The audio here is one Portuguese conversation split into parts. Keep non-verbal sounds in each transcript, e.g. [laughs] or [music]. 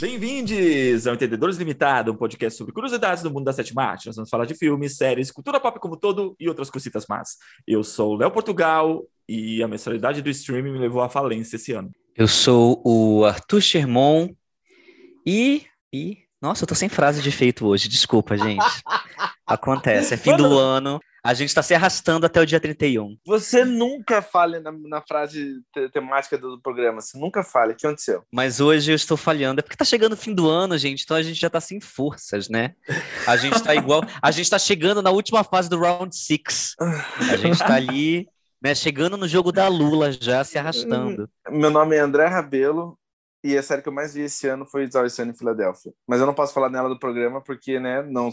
Bem-vindos ao Entendedores Limitado, um podcast sobre curiosidades do mundo da sétima arte. Nós vamos falar de filmes, séries, cultura pop como todo e outras cositas más. Eu sou o Léo Portugal e a mensalidade do streaming me levou à falência esse ano. Eu sou o Arthur Sherman e... e... Nossa, eu tô sem frase de efeito hoje, desculpa, gente. [laughs] Acontece, é fim do ano, a gente está se arrastando até o dia 31. Você nunca fale na, na frase te temática do programa, você nunca fale. O que aconteceu? Mas hoje eu estou falhando. É porque tá chegando o fim do ano, gente, então a gente já tá sem forças, né? A gente tá igual. A gente tá chegando na última fase do round six. A gente tá ali, né, chegando no jogo da Lula já, se arrastando. Meu nome é André Rabelo. E a série que eu mais vi esse ano foi Always Sunny em Filadélfia. Mas eu não posso falar nela do programa porque, né, não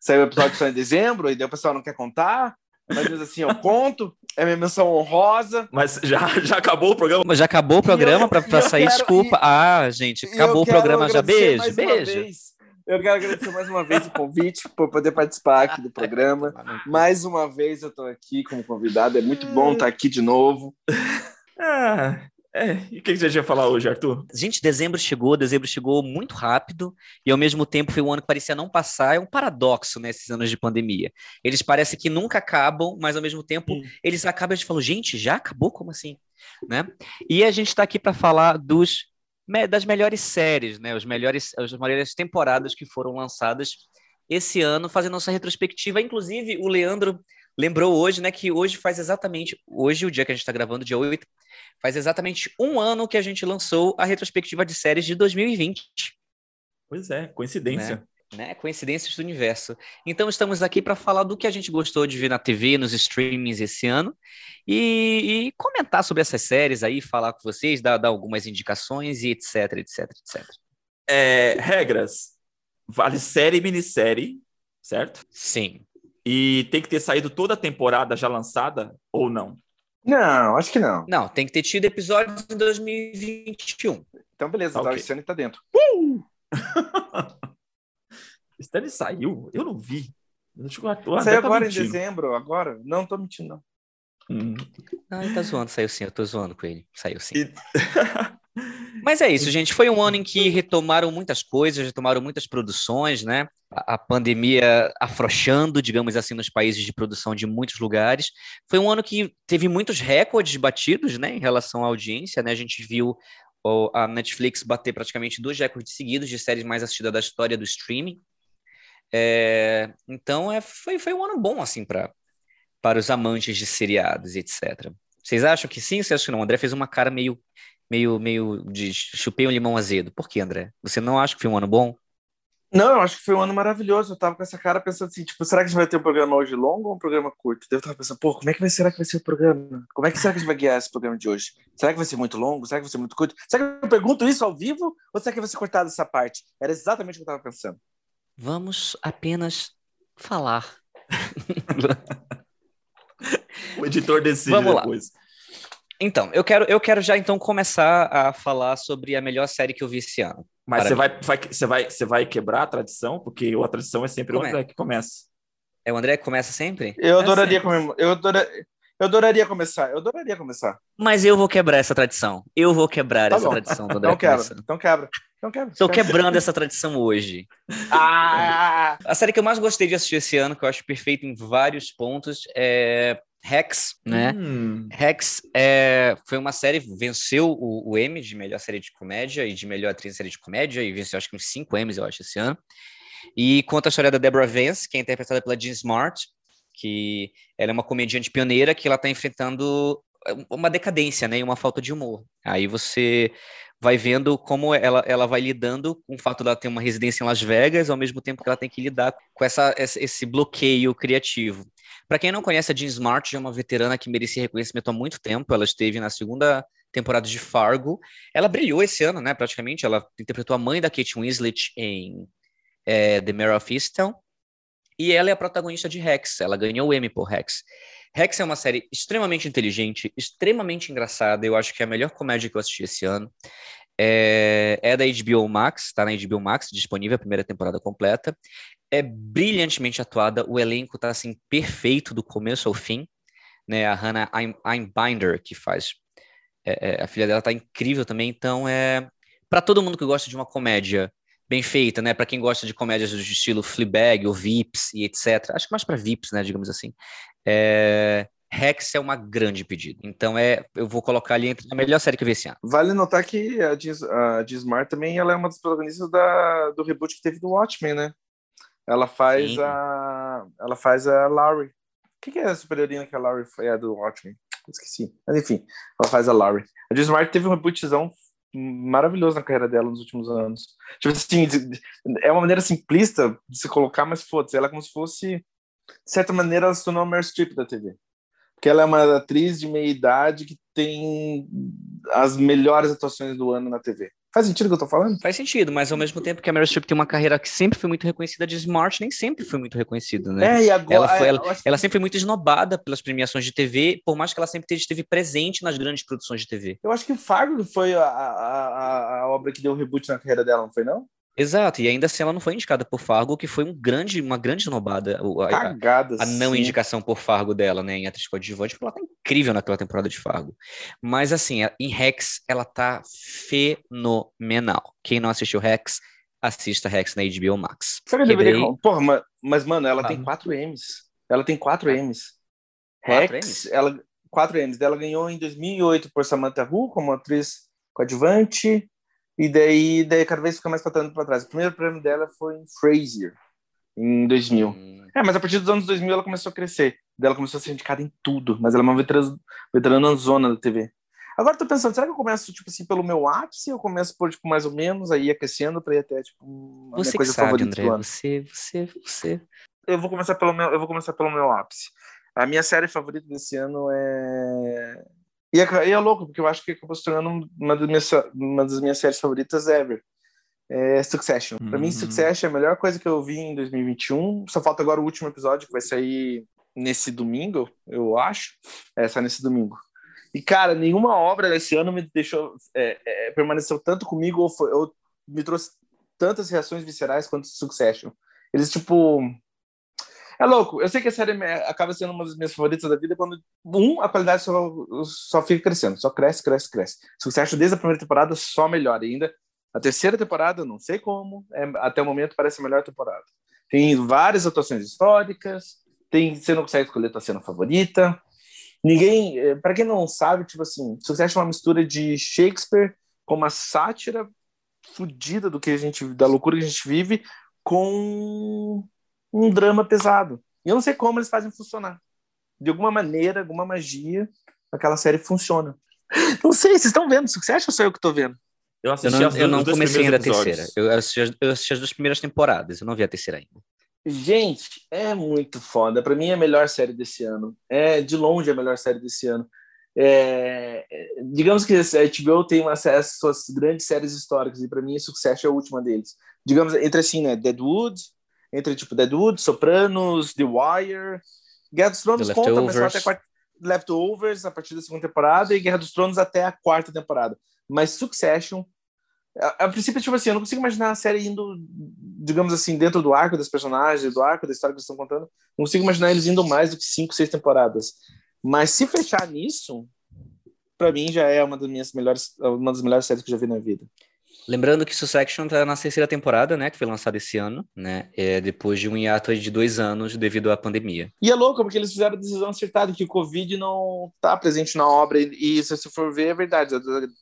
Saiu o episódio só em dezembro, e daí o pessoal não quer contar. Mas diz assim, eu conto, é minha menção honrosa. Mas já, já acabou o programa? Mas já acabou o programa para sair quero, desculpa. E, ah, gente, acabou o programa já. Beijo, beijo. Eu quero agradecer mais uma vez o convite por poder participar aqui do programa. [laughs] Mais uma vez eu estou aqui como convidado. É muito bom estar aqui de novo. Ah, é, e o que, você ia falar hoje, Arthur? Gente, dezembro chegou, dezembro chegou muito rápido e ao mesmo tempo foi um ano que parecia não passar. É um paradoxo nesses né, anos de pandemia. Eles parecem que nunca acabam, mas ao mesmo tempo hum. eles acabam e falam, gente, já acabou? Como assim? Né? E a gente está aqui para falar dos, das melhores séries, né? Os melhores, as melhores temporadas que foram lançadas esse ano, fazendo nossa retrospectiva. Inclusive, o Leandro lembrou hoje, né, que hoje faz exatamente, hoje, o dia que a gente está gravando, dia 8, faz exatamente um ano que a gente lançou a retrospectiva de séries de 2020. Pois é, coincidência. Né? né? Coincidências do universo. Então, estamos aqui para falar do que a gente gostou de ver na TV, nos streamings esse ano, e, e comentar sobre essas séries aí, falar com vocês, dar, dar algumas indicações e etc, etc, etc. É, regras. Vale série e minissérie, certo? Sim. E tem que ter saído toda a temporada já lançada ou não? Não, acho que não. Não, tem que ter tido episódios em 2021. Então, beleza, okay. o Stanley tá dentro. Uh! [laughs] Stanley saiu? Eu não vi. Saiu agora em dezembro, agora? Não, tô mentindo, não. Hum. Não, ele tá zoando, saiu sim, eu tô zoando com ele. Saiu sim. E... Mas é isso, gente. Foi um ano em que retomaram muitas coisas, retomaram muitas produções, né? A, a pandemia afrouxando, digamos assim, nos países de produção de muitos lugares. Foi um ano que teve muitos recordes batidos, né, em relação à audiência, né? A gente viu a Netflix bater praticamente dois recordes seguidos de séries mais assistidas da história do streaming. É, então, é, foi, foi um ano bom, assim, para para os amantes de seriados, etc. Vocês acham que sim? Vocês acham que não? O André fez uma cara meio meio, meio de chupei um limão azedo. Por que, André? Você não acha que foi um ano bom? Não, eu acho que foi um ano maravilhoso. Eu tava com essa cara pensando assim, tipo, será que a gente vai ter um programa hoje longo ou um programa curto? Eu tava pensando, pô, como é que vai, será que vai ser o programa? Como é que será que a gente vai guiar esse programa de hoje? Será que vai ser muito longo? Será que vai ser muito curto? Será que eu pergunto isso ao vivo ou será que vai ser cortado essa parte? Era exatamente o que eu tava pensando. Vamos apenas falar. [laughs] o editor decide Vamos depois. Lá. Então, eu quero, eu quero já então começar a falar sobre a melhor série que eu vi esse ano. Mas você vai, vai, você, vai, você vai quebrar a tradição? Porque a tradição é sempre Como o André é? que começa. É o André que começa sempre? Eu é adoraria, sempre. eu, adoraria, eu adoraria começar. Eu adoraria começar. Mas eu vou quebrar essa tradição. Eu vou quebrar tá essa bom. tradição do [laughs] André. Então quebra. Então quebra. Então quebra. Estou quebrando essa tradição hoje. [laughs] Ah! A série que eu mais gostei de assistir esse ano, que eu acho perfeita em vários pontos, é Rex, né? Hum. Rex é, foi uma série, venceu o, o Emmy de melhor série de comédia e de melhor atriz de série de comédia, e venceu acho que uns cinco Emmys, eu acho, esse ano. E conta a história da Deborah Vance, que é interpretada pela Jean Smart, que ela é uma comediante pioneira que ela está enfrentando uma decadência, né, e uma falta de humor. Aí você vai vendo como ela, ela vai lidando com o fato de ela ter uma residência em Las Vegas, ao mesmo tempo que ela tem que lidar com essa, esse bloqueio criativo. Para quem não conhece, a Jean Smart é uma veterana que merecia reconhecimento há muito tempo. Ela esteve na segunda temporada de Fargo. Ela brilhou esse ano, né? Praticamente. Ela interpretou a mãe da Kate Winslet em é, The Mare of Easttown. E ela é a protagonista de Rex. Ela ganhou o Emmy por Rex. Rex é uma série extremamente inteligente, extremamente engraçada. Eu acho que é a melhor comédia que eu assisti esse ano. É, é da HBO Max, está na HBO Max, disponível a primeira temporada completa é brilhantemente atuada, o elenco está assim perfeito do começo ao fim, né? A Hannah Einbinder que faz é, é, a filha dela tá incrível também, então é para todo mundo que gosta de uma comédia bem feita, né? Para quem gosta de comédias do estilo Fleabag ou Vips e etc. Acho que mais para Vips, né? Digamos assim. É... Rex é uma grande pedida. Então é, eu vou colocar ali entre a melhor série que eu vi esse ano. Vale notar que a Jean, a Smart também ela é uma das protagonistas da, do reboot que teve do Watchmen, né? Ela faz Sim. a ela faz a Laurie. O que, que é a super-heroína que a Laurie foi? É do Watchmen. Esqueci. Mas enfim, ela faz a Laurie. A Jean Smart teve um rebootzão maravilhoso na carreira dela nos últimos anos. Tipo assim, é uma maneira simplista de se colocar, mas foda-se, ela é como se fosse, de certa maneira, ela se tornou a Meryl Streep da TV. Porque ela é uma atriz de meia idade que tem as melhores atuações do ano na TV. Faz sentido o que eu tô falando? Faz sentido, mas ao mesmo tempo que a Meryl Streep tem uma carreira que sempre foi muito reconhecida, de Smart nem sempre foi muito reconhecida, né? É, e agora... Ela, foi, é, ela, ela, sempre foi muito esnobada pelas premiações de TV, por mais que ela sempre esteve presente nas grandes produções de TV. Eu acho que Fargo foi a, a, a, a obra que deu o reboot na carreira dela, não foi não? Exato, e ainda assim ela não foi indicada por Fargo, que foi um grande, uma grande esnobada. Cagada, a, a, não sim. indicação por Fargo dela, né, em atriz coadjuvante, porque ela tá incrível naquela temporada de Fargo. Mas assim, em Rex, ela tá fenomenal. Quem não assistiu Rex, assista Rex na HBO Max. Será que deveria... Porra, mas, mas, mano, ela ah. tem quatro M's. Ela tem quatro M's. Rex, M's? ela... Quatro M's. Ela ganhou em 2008 por Samantha Hu como atriz coadjuvante. E daí, daí cada vez fica mais para para trás. O primeiro prêmio dela foi em Frasier, em 2000. Hum. É, mas a partir dos anos 2000 ela começou a crescer. Ela começou a ser indicada em tudo, mas ela é uma veterana, veterana zona da TV. Agora eu tô pensando, será que eu começo, tipo assim, pelo meu ápice ou começo por, tipo, mais ou menos, aí aquecendo para ir até, tipo, a você minha coisa sabe, favorita André, Você, você, você... Eu vou começar pelo meu, eu vou começar pelo meu ápice. A minha série favorita desse ano é e é, e é louco, porque eu acho que acabou se tornando uma das minhas, uma das minhas séries favoritas ever. É Succession. Uhum. Pra mim. Succession é a melhor coisa que eu vi em 2021. Só falta agora o último episódio, que vai sair nesse domingo, eu acho. É, sai nesse domingo. E, cara, nenhuma obra desse ano me deixou. É, é, permaneceu tanto comigo ou, foi, ou me trouxe tantas reações viscerais quanto Succession. Eles, tipo, é louco. Eu sei que a série acaba sendo uma das minhas favoritas da vida quando, um, a qualidade só, só fica crescendo, só cresce, cresce, cresce. Acha desde a primeira temporada, só melhora ainda. A terceira temporada, não sei como, é, até o momento parece a melhor temporada. Tem várias atuações históricas, tem, você não consegue escolher a tua cena favorita. Ninguém, eh, para quem não sabe, tipo assim, Succession é uma mistura de Shakespeare com uma sátira fodida do que a gente, da loucura que a gente vive, com um drama pesado. E eu não sei como eles fazem funcionar. De alguma maneira, alguma magia, aquela série funciona. [laughs] Não sei, vocês estão vendo isso? Você acha ou sou eu que estou vendo? Eu, assisti eu não, eu não comecei ainda a terceira. Eu assisti, eu assisti as duas primeiras temporadas, eu não vi a terceira ainda. Gente, é muito foda. Para mim é a melhor série desse ano. É de longe a melhor série desse ano. É, digamos que a HBO tem uma acesso às grandes séries históricas e para mim Succession é a última deles. Digamos entre assim, né, Deadwood, entre tipo Deadwood, Sopranos, The Wire. Guerra dos Tronos conta, mas só até a quarta, Leftovers a partir da segunda temporada e Guerra dos Tronos até a quarta temporada. Mas Succession, a, a princípio, tipo assim, eu não consigo imaginar a série indo, digamos assim, dentro do arco das personagens, do arco da história que eles estão contando. Não consigo imaginar eles indo mais do que cinco, seis temporadas. Mas se fechar nisso, para mim já é uma das minhas melhores, uma das melhores séries que eu já vi na vida. Lembrando que Succession está na terceira temporada, né? Que foi lançada esse ano, né? É, depois de um hiato de dois anos devido à pandemia. E é louco, porque eles fizeram a decisão acertada que o Covid não está presente na obra. E se você for ver, é verdade.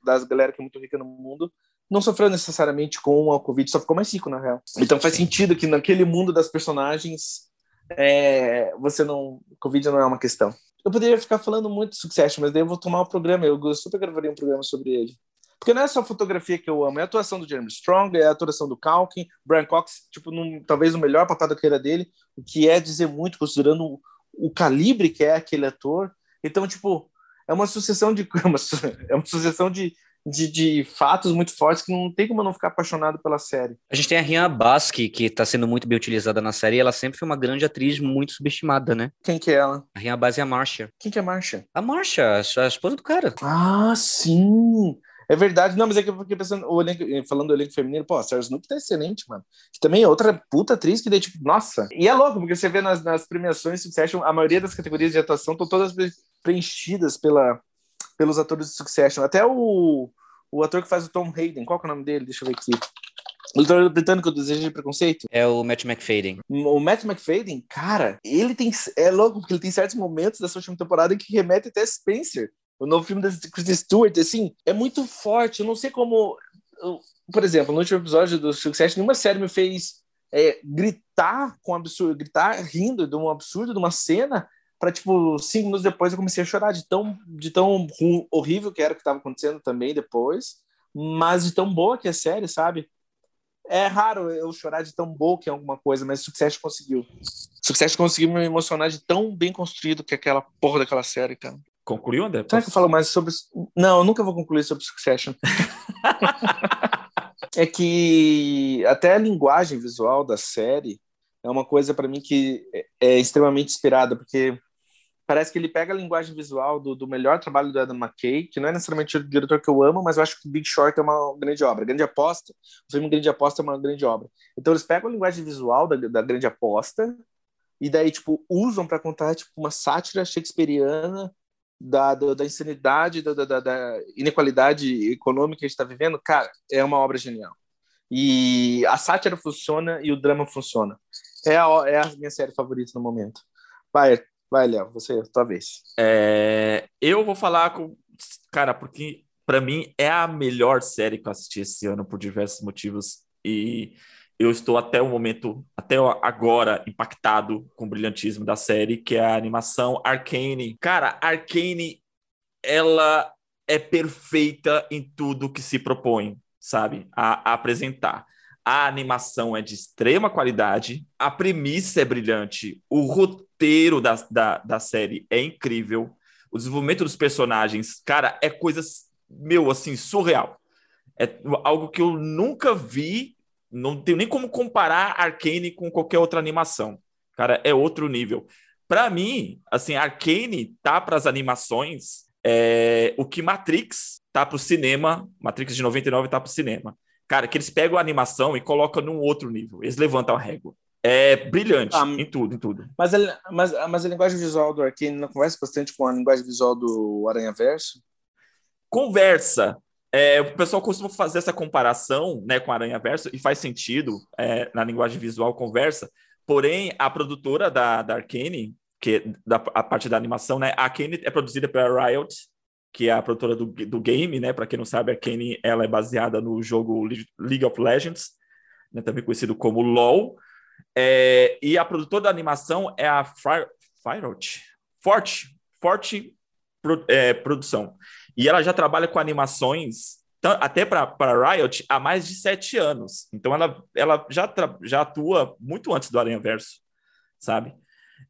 Das galera que é muito rica no mundo não sofreu necessariamente com a Covid, só ficou mais rico, na real. Então faz sentido que naquele mundo das personagens é, você não. Covid não é uma questão. Eu poderia ficar falando muito de Succession, mas daí eu vou tomar um programa. Eu super gravaria um programa sobre ele. Porque não é só a fotografia que eu amo, é a atuação do Jeremy Strong, é a atuação do Calkin, Brian Cox, tipo, num, talvez o melhor papel da carreira dele, o que é dizer muito, considerando o, o, calibre que é aquele ator. Então, tipo, é uma sucessão de [laughs] é uma, é uma sucessão de, de, de, fatos muito fortes que não tem como não ficar apaixonado pela série. A gente tem a Rihanna Bask, que está sendo muito bem utilizada na série, e ela sempre foi uma grande atriz muito subestimada, né? Quem que é ela? A Bask é a Marcia. Quem que é a Marcia? A Marcia, a esposa do cara. Ah, sim! É verdade, não, mas é que eu fiquei pensando, o elenco, falando do elenco feminino, pô, a Sarah Snook tá excelente, mano. Que também é outra puta atriz que daí, tipo, nossa. E é louco, porque você vê nas, nas premiações Succession, a maioria das categorias de atuação estão todas preenchidas pela, pelos atores de Succession. Até o, o ator que faz o Tom Hayden, qual que é o nome dele? Deixa eu ver aqui. O ator britânico do Desejo de Preconceito? É o Matt McFadden. O Matt McFadden, cara, ele tem. É louco, porque ele tem certos momentos dessa última temporada que remete até Spencer. O novo filme da Kristen Stewart, assim, é muito forte. Eu não sei como. Por exemplo, no último episódio do Succession, nenhuma série me fez é, gritar com um absurdo, gritar rindo de um absurdo de uma cena para tipo cinco minutos depois eu comecei a chorar de tão de tão horrível que era o que estava acontecendo também depois, mas de tão boa que é a série, sabe? É raro eu chorar de tão boa que é alguma coisa, mas Succession conseguiu. Succession conseguiu me emocionar de tão bem construído que é aquela porra daquela série, cara. Concluiu, André? Será que eu falo mais sobre. Não, eu nunca vou concluir sobre Succession. [laughs] é que até a linguagem visual da série é uma coisa para mim que é, extremamente inspirada, porque parece que ele pega a linguagem visual do, do, melhor trabalho do Adam McKay, que não é necessariamente o diretor que eu amo, mas eu acho que Big Short é uma grande obra. Grande Aposta, o filme Grande Aposta é uma grande obra. Então eles pegam a linguagem visual da, da Grande Aposta e daí, tipo, usam para contar, tipo, uma sátira shakespeariana da, da, da insanidade, da, da, da, inequalidade econômica que a gente está vivendo. Cara, é uma obra genial. E a sátira funciona e o drama funciona. É a, é a minha série favorita no momento. Vai, vai, Léo, você, talvez. É, eu vou falar com. Cara, porque para mim é a melhor série que eu assisti esse ano por diversos motivos. E eu estou até o momento, até agora, impactado com o brilhantismo da série, que é a animação Arcane. Cara, Arcane, ela é perfeita em tudo que se propõe, sabe, a, a apresentar. A animação é de extrema qualidade, a premissa é brilhante, o roteiro da, da, da série é incrível, o desenvolvimento dos personagens, cara, é coisas, meu, assim, surreal. É algo que eu nunca vi, não tenho nem como comparar Arcane com qualquer outra animação. Cara, é outro nível. Para mim, assim, Arcane tá para as animações é, o que Matrix tá para o cinema, Matrix de 99 tá para o cinema. Cara, que eles pegam a animação e colocam num outro nível. Eles levantam a régua. É brilhante ah, em tudo, em tudo. Mas a, mas, mas a linguagem visual do Arkane não conversa bastante com a linguagem visual do Aranha Verso? Conversa. É, o pessoal costuma fazer essa comparação né, com Aranha Verso e faz sentido é, na linguagem visual conversa. Porém, a produtora da, da Arkane, que é da, a parte da animação, né, a Arkane é produzida pela Riot, que é a produtora do, do game, né? Para quem não sabe, a Kenny ela é baseada no jogo League of Legends, né, também conhecido como LoL. É, e a produtora da animação é a Firot, Forte, Forte é, Produção. E ela já trabalha com animações até para Riot há mais de sete anos. Então ela, ela já, já atua muito antes do Aranha Verso, sabe?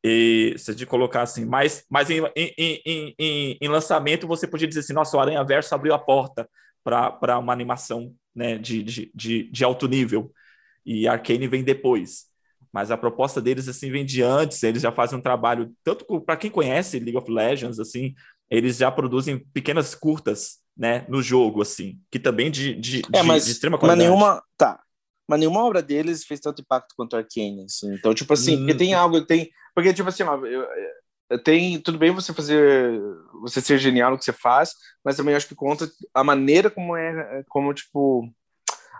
E se de colocar assim, mas, mas em, em, em, em, lançamento você podia dizer assim, nossa, o Aranha Verso abriu a porta para uma animação né, de, de, de, de, alto nível. E Arcane vem depois. Mas a proposta deles assim vem de antes, eles já fazem um trabalho, tanto para quem conhece League of Legends, assim, eles já produzem pequenas curtas né, no jogo, assim, que também de, de, é, mas, de extrema qualidade. Mas nenhuma, tá, mas nenhuma obra deles fez tanto impacto quanto Arcane, assim. Então, tipo assim, hum. porque tem algo, tem, porque tipo assim, ó, eu, eu, tem tudo bem você fazer, você ser genial no que você faz, mas também acho que conta a maneira como é, como tipo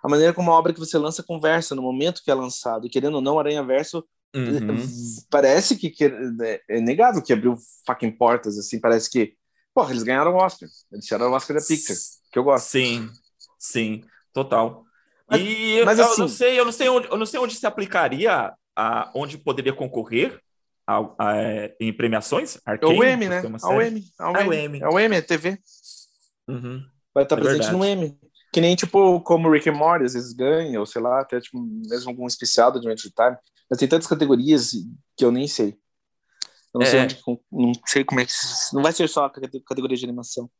a maneira como a obra que você lança conversa no momento que é lançado. E, querendo ou não, Aranha Verso uhum. parece que, que é, é negável que abriu fucking portas, assim, parece que, porra, eles ganharam o Oscar. Eles tiraram o Oscar da Pixar, que eu gosto. Sim, sim, total. Mas, e mas, eu, assim, eu, não sei, eu não sei onde, eu não sei onde se aplicaria, a, onde poderia concorrer a, a, em premiações. Arcane, é o M, né? A UM, a UM, é o M. É o M, é TV. Uhum. Vai estar é presente verdade. no M. Que nem, tipo, como Rick and Morty às vezes ganha, ou sei lá, até tipo, mesmo algum especial do Adventure Time. Mas tem tantas categorias que eu nem sei. Eu não é. sei onde, não sei como é que. Não vai ser só a categoria de animação.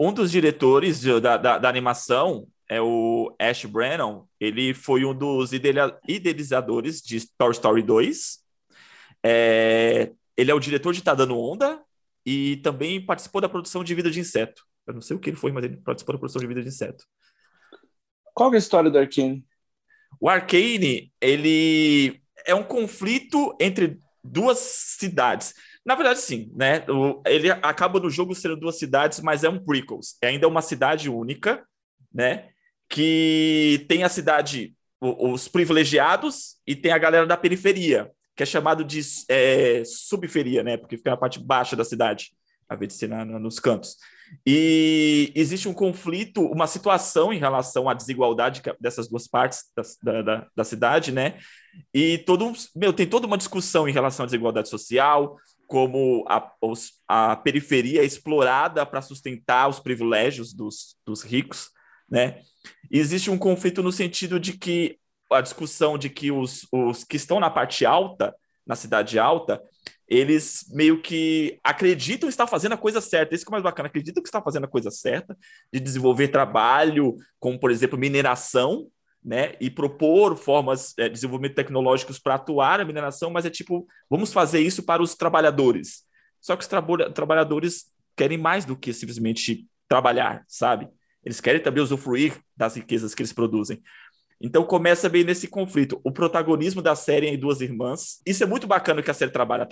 Um dos diretores da, da, da animação é o Ash Brennan, ele foi um dos idealizadores de Toy Story 2. É, ele é o diretor de Tá Dando Onda e também participou da produção de Vida de Inseto. Eu não sei o que ele foi, mas ele participou da produção de Vida de Inseto. Qual é a história do Arcane? O Arcane, ele é um conflito entre duas cidades. Na verdade, sim, né? ele acaba no jogo sendo duas cidades, mas é um prequels. É ainda uma cidade única, né? Que tem a cidade, os privilegiados e tem a galera da periferia, que é chamado de é, subferia, né? Porque fica na parte baixa da cidade, a vez de nos cantos. E existe um conflito, uma situação em relação à desigualdade dessas duas partes da, da, da cidade, né? E todo, meu, tem toda uma discussão em relação à desigualdade social, como a, os, a periferia é explorada para sustentar os privilégios dos, dos ricos, né? E existe um conflito no sentido de que a discussão de que os, os que estão na parte alta, na cidade alta, eles meio que acreditam estar fazendo a coisa certa. Isso que é mais bacana, acreditam que está fazendo a coisa certa, de desenvolver trabalho, como, por exemplo, mineração, né? E propor formas é, de desenvolvimento tecnológicos para atuar na mineração, mas é tipo, vamos fazer isso para os trabalhadores. Só que os tra trabalhadores querem mais do que simplesmente trabalhar, sabe? Eles querem também usufruir das riquezas que eles produzem. Então começa bem nesse conflito. O protagonismo da série em duas irmãs. Isso é muito bacana que a série trabalha.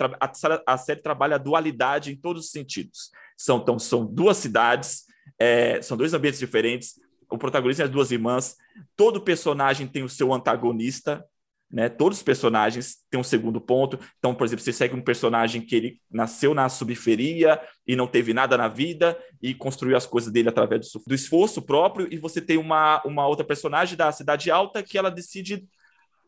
A, série trabalha a dualidade em todos os sentidos. São, então, são duas cidades, é, são dois ambientes diferentes. O protagonista é as duas irmãs. Todo personagem tem o seu antagonista. Né? Todos os personagens têm um segundo ponto. Então, por exemplo, você segue um personagem que ele nasceu na subferia e não teve nada na vida e construiu as coisas dele através do, do esforço próprio, e você tem uma, uma outra personagem da cidade alta que ela decide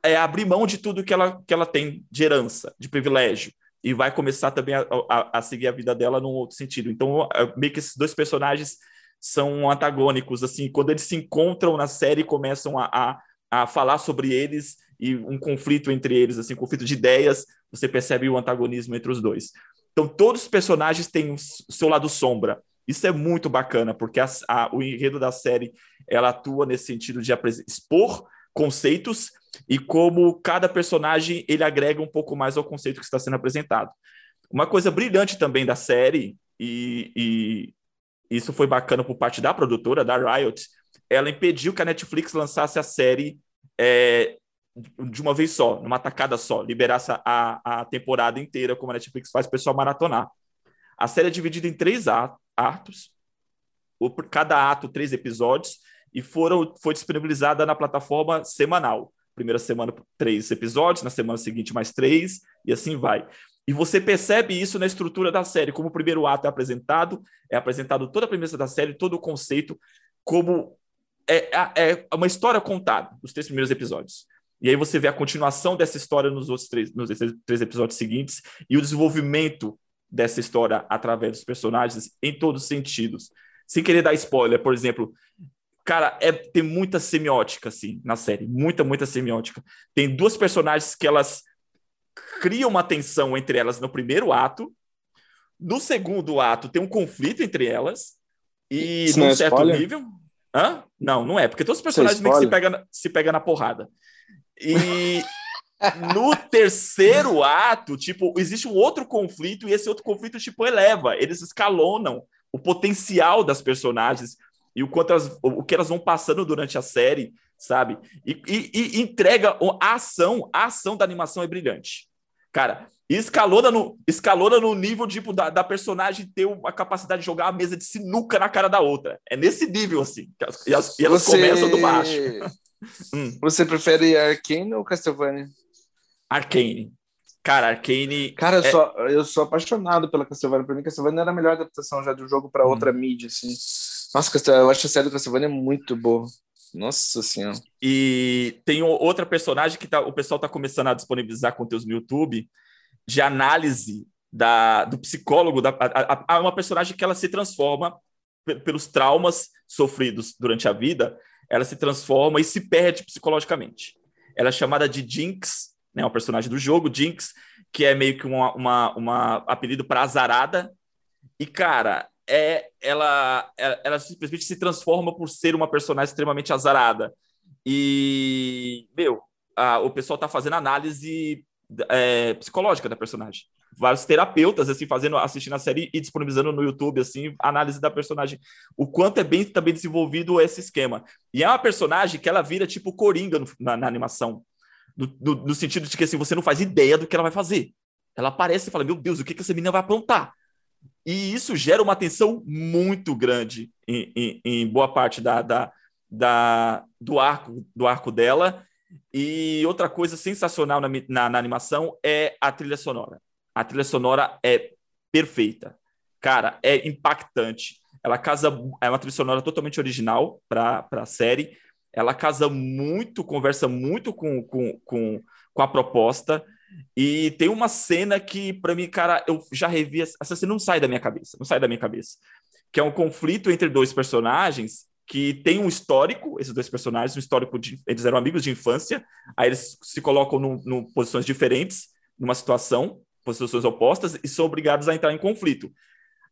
é, abrir mão de tudo que ela, que ela tem de herança, de privilégio, e vai começar também a, a, a seguir a vida dela num outro sentido. Então, é, meio que esses dois personagens são antagônicos, assim, quando eles se encontram na série e começam a, a, a falar sobre eles, e um conflito entre eles, assim, um conflito de ideias, você percebe o antagonismo entre os dois. Então, todos os personagens têm o seu lado sombra. Isso é muito bacana, porque a, a, o enredo da série ela atua nesse sentido de expor conceitos e como cada personagem ele agrega um pouco mais ao conceito que está sendo apresentado. Uma coisa brilhante também da série, e, e isso foi bacana por parte da produtora, da Riot, ela impediu que a Netflix lançasse a série é, de uma vez só, numa tacada só, liberasse a, a temporada inteira, como a Netflix faz o pessoal maratonar. A série é dividida em três atos, por cada ato, três episódios, e foram, foi disponibilizada na plataforma semanal. Primeira semana, três episódios, na semana seguinte, mais três, e assim vai. E você percebe isso na estrutura da série, como o primeiro ato é apresentado, é apresentado toda a premissa da série, todo o conceito, como é, é, é uma história contada, os três primeiros episódios. E aí você vê a continuação dessa história nos outros três, nos três episódios seguintes e o desenvolvimento dessa história através dos personagens em todos os sentidos. Sem querer dar spoiler, por exemplo, cara, é, tem muita semiótica assim na série, muita, muita semiótica. Tem duas personagens que elas criam uma tensão entre elas no primeiro ato. No segundo ato tem um conflito entre elas e Isso num é certo spoiler? nível. Hã? Não, não é, porque todos os é personagens meio que se pegam se pega na porrada. E no terceiro ato, tipo, existe um outro conflito e esse outro conflito, tipo, eleva. Eles escalonam o potencial das personagens e o quanto elas, o que elas vão passando durante a série, sabe? E, e, e entrega a ação, a ação da animação é brilhante. Cara, escalona no, escalona no nível tipo, da, da personagem ter a capacidade de jogar a mesa de sinuca na cara da outra. É nesse nível, assim. E, as, e elas Você... começam do baixo. [laughs] Hum. Você prefere Arkane ou Castlevania? Arkane. Cara, Arkane. Cara, eu, é... sou, eu sou apaixonado pela Castlevania. Pra mim, Castlevania era a melhor adaptação já de um jogo para hum. outra mídia, assim. Nossa, eu acho a série do Castlevania muito boa. Nossa senhora. E tem outra personagem que tá, o pessoal tá começando a disponibilizar conteúdos no YouTube de análise da, do psicólogo, da, a, a, uma personagem que ela se transforma pelos traumas sofridos durante a vida ela se transforma e se perde psicologicamente. Ela é chamada de Jinx, né, o personagem do jogo, Jinx, que é meio que uma, uma, uma apelido para azarada. E, cara, é, ela, ela, ela simplesmente se transforma por ser uma personagem extremamente azarada. E, meu, a, o pessoal tá fazendo análise é, psicológica da personagem vários terapeutas assim fazendo assistindo a série e disponibilizando no YouTube assim análise da personagem o quanto é bem também desenvolvido esse esquema e é uma personagem que ela vira tipo coringa no, na, na, animação no, sentido de que assim você não faz ideia do que ela vai fazer ela aparece e fala meu Deus o que que essa menina vai aprontar e isso gera uma tensão muito grande em, em, em boa parte da, da da, do arco do arco dela. E outra coisa sensacional na, na, na animação é a trilha sonora. A trilha sonora é perfeita. Cara, é impactante. Ela casa. É uma trilha sonora totalmente original para a série. Ela casa muito, conversa muito com, com, com, com a proposta. E tem uma cena que, para mim, cara, eu já revi. Essa cena não sai da minha cabeça. Não sai da minha cabeça. Que é um conflito entre dois personagens que tem um histórico, esses dois personagens, um histórico de. Eles eram amigos de infância. Aí eles se colocam em posições diferentes, numa situação, posições opostas, e são obrigados a entrar em conflito.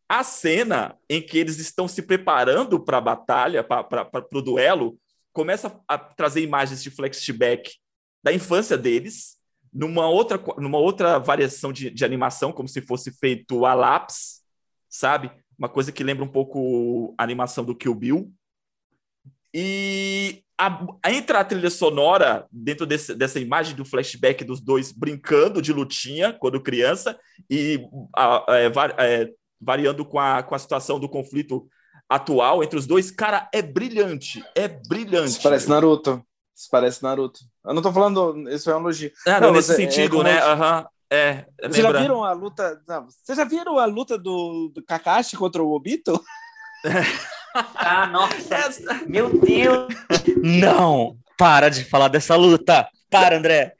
A cena em que eles estão se preparando para a batalha, para o duelo, começa a trazer imagens de flashback da infância deles, numa outra, numa outra variação de, de animação, como se fosse feito a lápis, sabe? Uma coisa que lembra um pouco a animação do Kill Bill. E a, entra a trilha sonora dentro desse, dessa imagem do flashback dos dois brincando de lutinha quando criança e a, a, é, é, variando com a, com a situação do conflito atual entre os dois, cara, é brilhante. É brilhante. Isso parece Naruto. Isso parece Naruto. Eu não tô falando, isso é um elogio. Ah, não, não, nesse é, sentido, é né? Aham. É, Vocês já viram a luta? Não, vocês já viram a luta do, do Kakashi contra o Obito? [laughs] ah, nossa! Meu Deus! Não! Para de falar dessa luta! Para, André.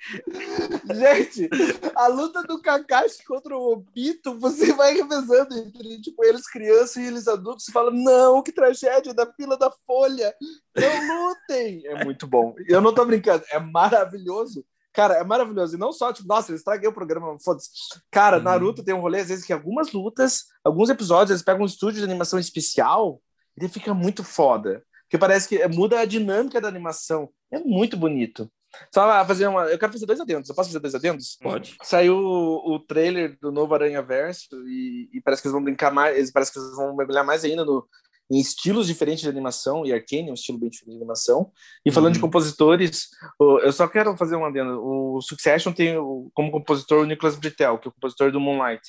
Gente, a luta do Kakashi contra o Obito, você vai revezando entre tipo, eles crianças e eles adultos e fala: Não, que tragédia da fila da folha. Não lutem. É muito bom. Eu não tô brincando, é maravilhoso. Cara, é maravilhoso. E não só, tipo, nossa, eu estraguei o programa, foda-se. Cara, uhum. Naruto tem um rolê, às vezes, que algumas lutas, alguns episódios, eles pegam um estúdio de animação especial ele fica muito foda. Porque parece que muda a dinâmica da animação. É muito bonito. Só fazer uma. Eu quero fazer dois adendos. Eu posso fazer dois adendos? Pode. Saiu o, o trailer do novo Aranha Verso e, e, parece que eles vão brincar mais. Eles parece que eles vão mergulhar mais ainda no, em estilos diferentes de animação, e Arcane é um estilo bem diferente de animação. E falando uhum. de compositores, eu só quero fazer uma adendo. O Succession tem como compositor o Nicholas Britell, que é o compositor do Moonlight,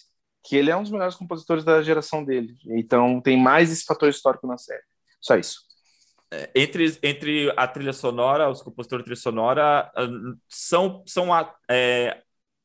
que ele é um dos melhores compositores da geração dele. Então tem mais esse fator histórico na série. Só isso. É, entre, entre a trilha sonora, os compositores de trilha sonora, ah, são, são é,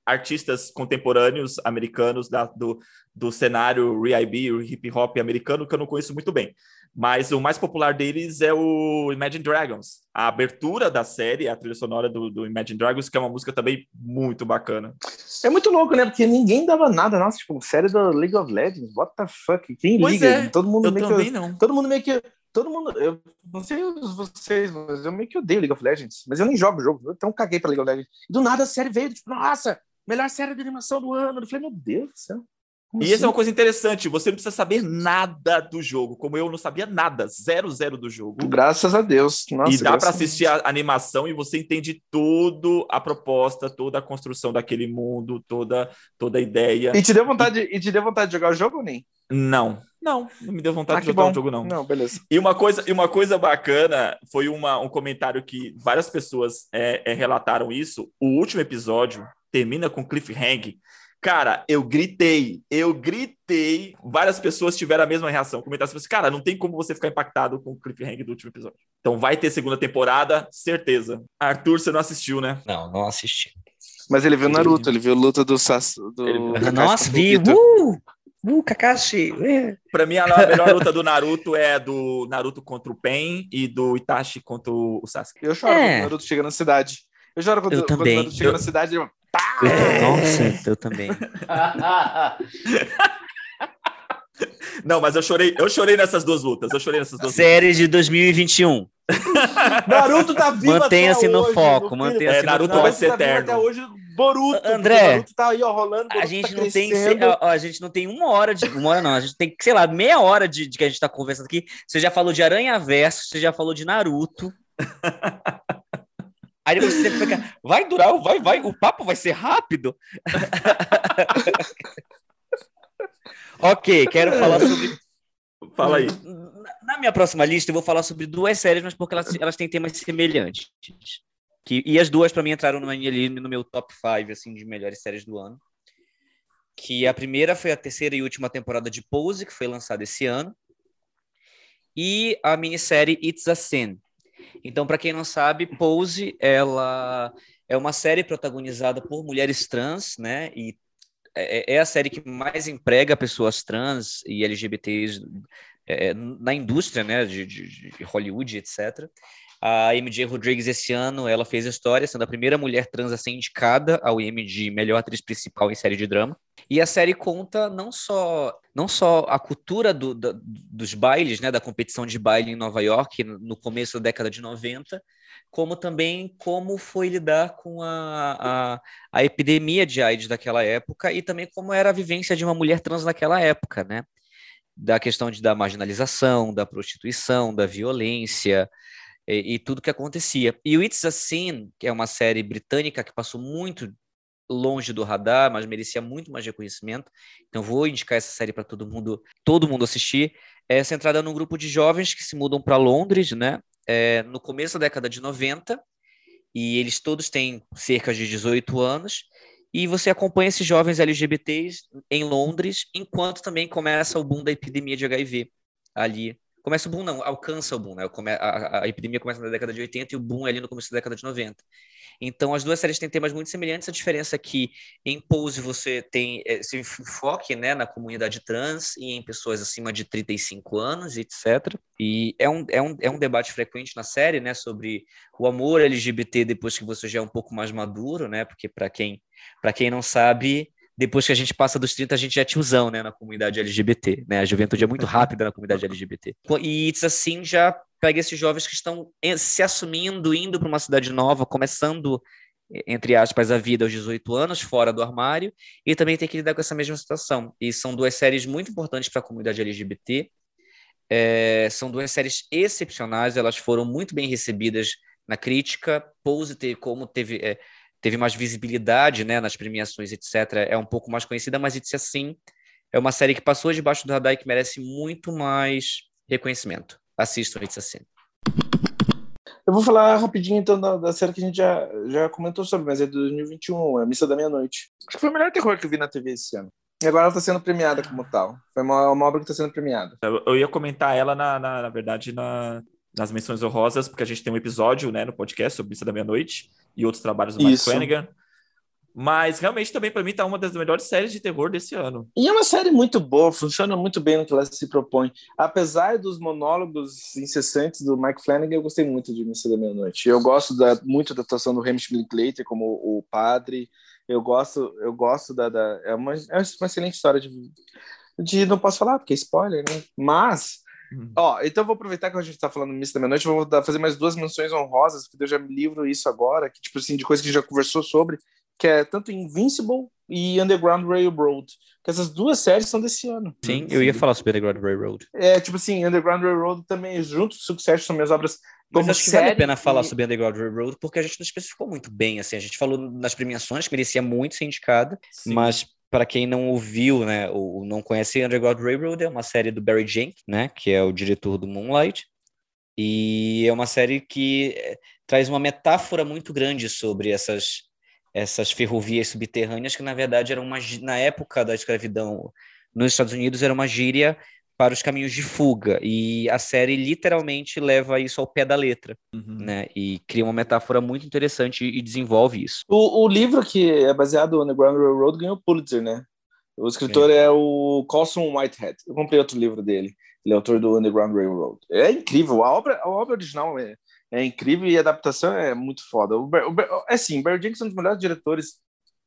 artistas contemporâneos americanos da, do, do cenário R&B, o hip hop americano, que eu não conheço muito bem. Mas o mais popular deles é o Imagine Dragons. A abertura da série, a trilha sonora do, do Imagine Dragons, que é uma música também muito bacana. É muito louco, né? Porque ninguém dava nada. Nossa, tipo, série da League of Legends, what the fuck? Quem pois liga? É. Todo mundo eu meio também que, não. Todo mundo meio que todo mundo. Eu não sei vocês, mas eu meio que odeio League of Legends. Mas eu nem jogo o jogo, então caguei pra League of Legends. E do nada a série veio, tipo, nossa, melhor série de animação do ano. Eu falei, meu Deus do céu. Como e assim? essa é uma coisa interessante, você não precisa saber nada do jogo, como eu não sabia nada, zero, zero do jogo. Graças a Deus. Nossa, e dá para assistir a animação e você entende tudo a proposta, toda a construção daquele mundo, toda, toda a ideia. E te deu vontade, e... e te deu vontade de jogar o jogo, nem? Não, não, não me deu vontade ah, de jogar bom. o jogo, não. Não, beleza. E uma coisa, e uma coisa bacana foi uma, um comentário que várias pessoas é, é, relataram isso. O último episódio termina com cliffhanger Cara, eu gritei, eu gritei. Várias pessoas tiveram a mesma reação. Comentaram assim: cara, não tem como você ficar impactado com o cliffhanger do último episódio. Então vai ter segunda temporada, certeza. Arthur, você não assistiu, né? Não, não assisti. Mas ele viu Naruto, ele viu a luta do Sasuke. Do... Ele... Nossa, vi. Uh! Uh, Kakashi! É. Pra mim, a melhor luta do Naruto é do Naruto contra o Pen e do Itachi contra o Sasuke. Eu choro é. quando o Naruto chega na cidade. Eu choro quando, eu quando o Naruto chega eu... na cidade. Eu... É. Nossa, eu também. [laughs] Não, mas eu chorei, eu chorei nessas duas lutas. Eu chorei nessas duas Séries de 2021. [laughs] Naruto tá vivo Mantenha-se no foco, mantenha-se é, Naruto no vai ser tá eterno. Até hoje, Boruto. André, Naruto tá aí, ó, rolando. A gente tá não tem, ó, a gente não tem uma hora de, uma hora não, a gente tem, sei lá, meia hora de, de que a gente tá conversando aqui. Você já falou de Aranha Verso, você já falou de Naruto. [laughs] Aí depois você fica, vai durar, vai, vai, o papo vai ser rápido. [laughs] ok, quero falar sobre. Fala aí. Na minha próxima lista, eu vou falar sobre duas séries, mas porque elas, elas têm temas semelhantes. Que, e as duas, para mim, entraram no, ali no meu top 5 assim, de melhores séries do ano. Que a primeira foi a terceira e última temporada de Pose, que foi lançada esse ano. E a minissérie It's a Sin, Então, para quem não sabe, Pose, ela é uma série protagonizada por mulheres trans, né? E é, é a série que mais emprega pessoas trans e LGBTs é, na indústria, né? De, de, de Hollywood, etc. A MJ Rodrigues, esse ano, ela fez história, sendo a primeira mulher trans a ser indicada ao Emmy de melhor atriz principal em série de drama. E a série conta não só, não só a cultura do, da, dos bailes, né, da competição de baile em Nova York, no começo da década de 90, como também como foi lidar com a, a, a epidemia de AIDS daquela época e também como era a vivência de uma mulher trans naquela época, né? Da questão de, da marginalização, da prostituição, da violência, e, e, tudo que acontecia. E o It's a Sin, que é uma série britânica que passou muito longe do radar, mas merecia muito mais reconhecimento. Então vou indicar essa série para todo mundo, todo mundo assistir. É centrada num grupo de jovens que se mudam para Londres, né? É, no começo da década de 90, e eles todos têm cerca de 18 anos. E você acompanha esses jovens LGBTs em Londres, enquanto também começa o boom da epidemia de HIV ali Começa o boom, não, alcança o boom, né? A, a, epidemia começa na década de 80 e o boom é ali no começo da década de 90. Então, as duas séries têm temas muito semelhantes. A diferença é que em Pose você tem esse enfoque né, na comunidade trans e em pessoas acima de 35 anos, etc. E é um, é um, é um debate frequente na série né, sobre o amor LGBT depois que você já é um pouco mais maduro, né? Porque, para quem, quem não sabe, depois que a gente passa dos 30, a gente já é tiozão, né, na comunidade LGBT, né? A juventude é muito uhum. rápida na comunidade LGBT. E isso assim já pega esses jovens que estão se assumindo, indo para uma cidade nova, começando entre aspas, a vida aos 18 anos, fora do armário, e também tem que lidar com essa mesma situação. E são duas séries muito importantes para a comunidade LGBT. É, são duas séries excepcionais, elas foram muito bem recebidas na crítica. Pose, como teve, é, teve mais visibilidade né, nas premiações, etc., é um pouco mais conhecida, mas It's Assim é uma série que passou debaixo do radar e que merece muito mais reconhecimento. Assistam It's Assim. Eu vou falar rapidinho então da, da, série que a gente já, já comentou sobre, mas é de 2021, é Missa da Meia-Noite. Acho que foi o melhor terror que eu vi na TV esse ano. E agora ela está sendo premiada como tal. Foi uma, uma obra que está sendo premiada. Eu, eu, ia comentar ela, na, na, na verdade, na, nas menções honrosas, porque a gente tem um episódio né, no podcast sobre Missa da Meia-Noite e outros trabalhos do Mike Flanagan. Mas realmente também para mim tá uma das melhores séries de terror desse ano. E é uma série muito boa, funciona muito bem no que ela se propõe. Apesar dos monólogos incessantes do Mike Flanagan, eu gostei muito de Missa da Meia-Noite. Eu gosto da, muito da atuação do Hamish Linklater como o padre. Eu gosto, eu gosto da, da é, uma, é uma excelente história de, de não posso falar porque é spoiler, né? Mas. Ó, então eu vou aproveitar que a gente está falando Missa da Meia-Noite, vou dar, fazer mais duas menções honrosas, porque eu já me livro isso agora, que tipo assim, de coisa que a gente já conversou sobre, que é tanto Invincible e Underground Railroad. Que essas duas séries são desse ano. Sim, eu ia falar sobre Underground Railroad. É, tipo assim, Underground Railroad também, junto com Succession, são minhas obras como Mas acho que vale a pena falar sobre Underground Railroad, porque a gente não especificou muito bem, assim, a gente falou nas premiações que merecia muito ser indicada, mas para quem não ouviu, né, ou não conhece Underground Railroad, é uma série do Barry Jenkins, né, que é o diretor do Moonlight, e é uma série que eh, traz uma metáfora muito grande sobre essas essas ferrovias subterrâneas que na verdade eram uma na época da escravidão nos Estados Unidos era uma gíria para os caminhos de fuga. E a série literalmente leva isso ao pé da letra, uhum. né? E cria uma metáfora muito interessante e desenvolve isso. O, o livro que é baseado no Underground Railroad ganhou Pulitzer, né? O escritor é, é o Colson Whitehead. Eu comprei outro livro dele. Ele é autor do Underground Railroad. É incrível. A obra, a obra original é, é incrível e a adaptação é muito foda. O, o, é assim, Barry Jenkins é um dos melhores diretores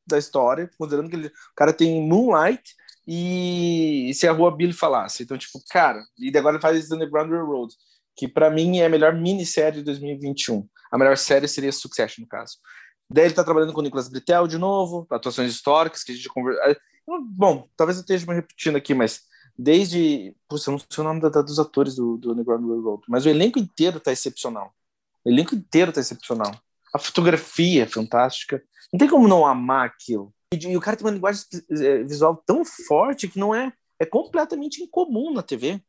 da história, considerando que ele, o cara tem Moonlight e se a rua Billy falasse. Então, tipo, cara, e agora ele faz Underground Railroad, que para mim é a melhor minissérie de 2021. A melhor série seria Succession, no caso. Daí ele tá trabalhando com o Nicolas Britel de novo, atuações históricas que a gente conversa. Ah, bom, talvez eu esteja me repetindo aqui, mas desde. Puxa, eu não sei o nome da, da, dos atores do, do Underground Railroad, mas o elenco inteiro tá excepcional. O elenco inteiro tá excepcional. A fotografia é fantástica. Não tem como não amar aquilo. E, o cara tem uma linguagem é, visual tão forte que não é, é completamente incomum na TV.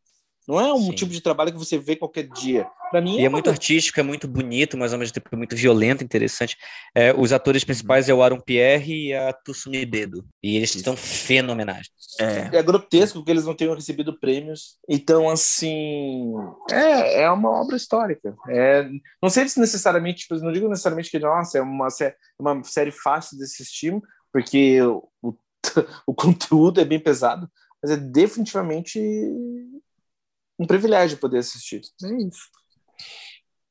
Não é um Sim. tipo de trabalho que você vê qualquer dia. Para mim, e é, é muito artístico, é muito bonito, mas ao mesmo tempo é muito violento, interessante. É, os atores principais é o Aaron Pierre e a Tusumi Dedo. E eles estão fenomenais. É. é grotesco que eles não tenham recebido prêmios. Então, assim, é, é uma obra histórica. É, não sei se necessariamente, tipo, não digo necessariamente que, nossa, é uma, é uma série fácil de assistir, porque o, [laughs] o conteúdo é bem pesado, mas é definitivamente um privilégio poder assistir. É isso.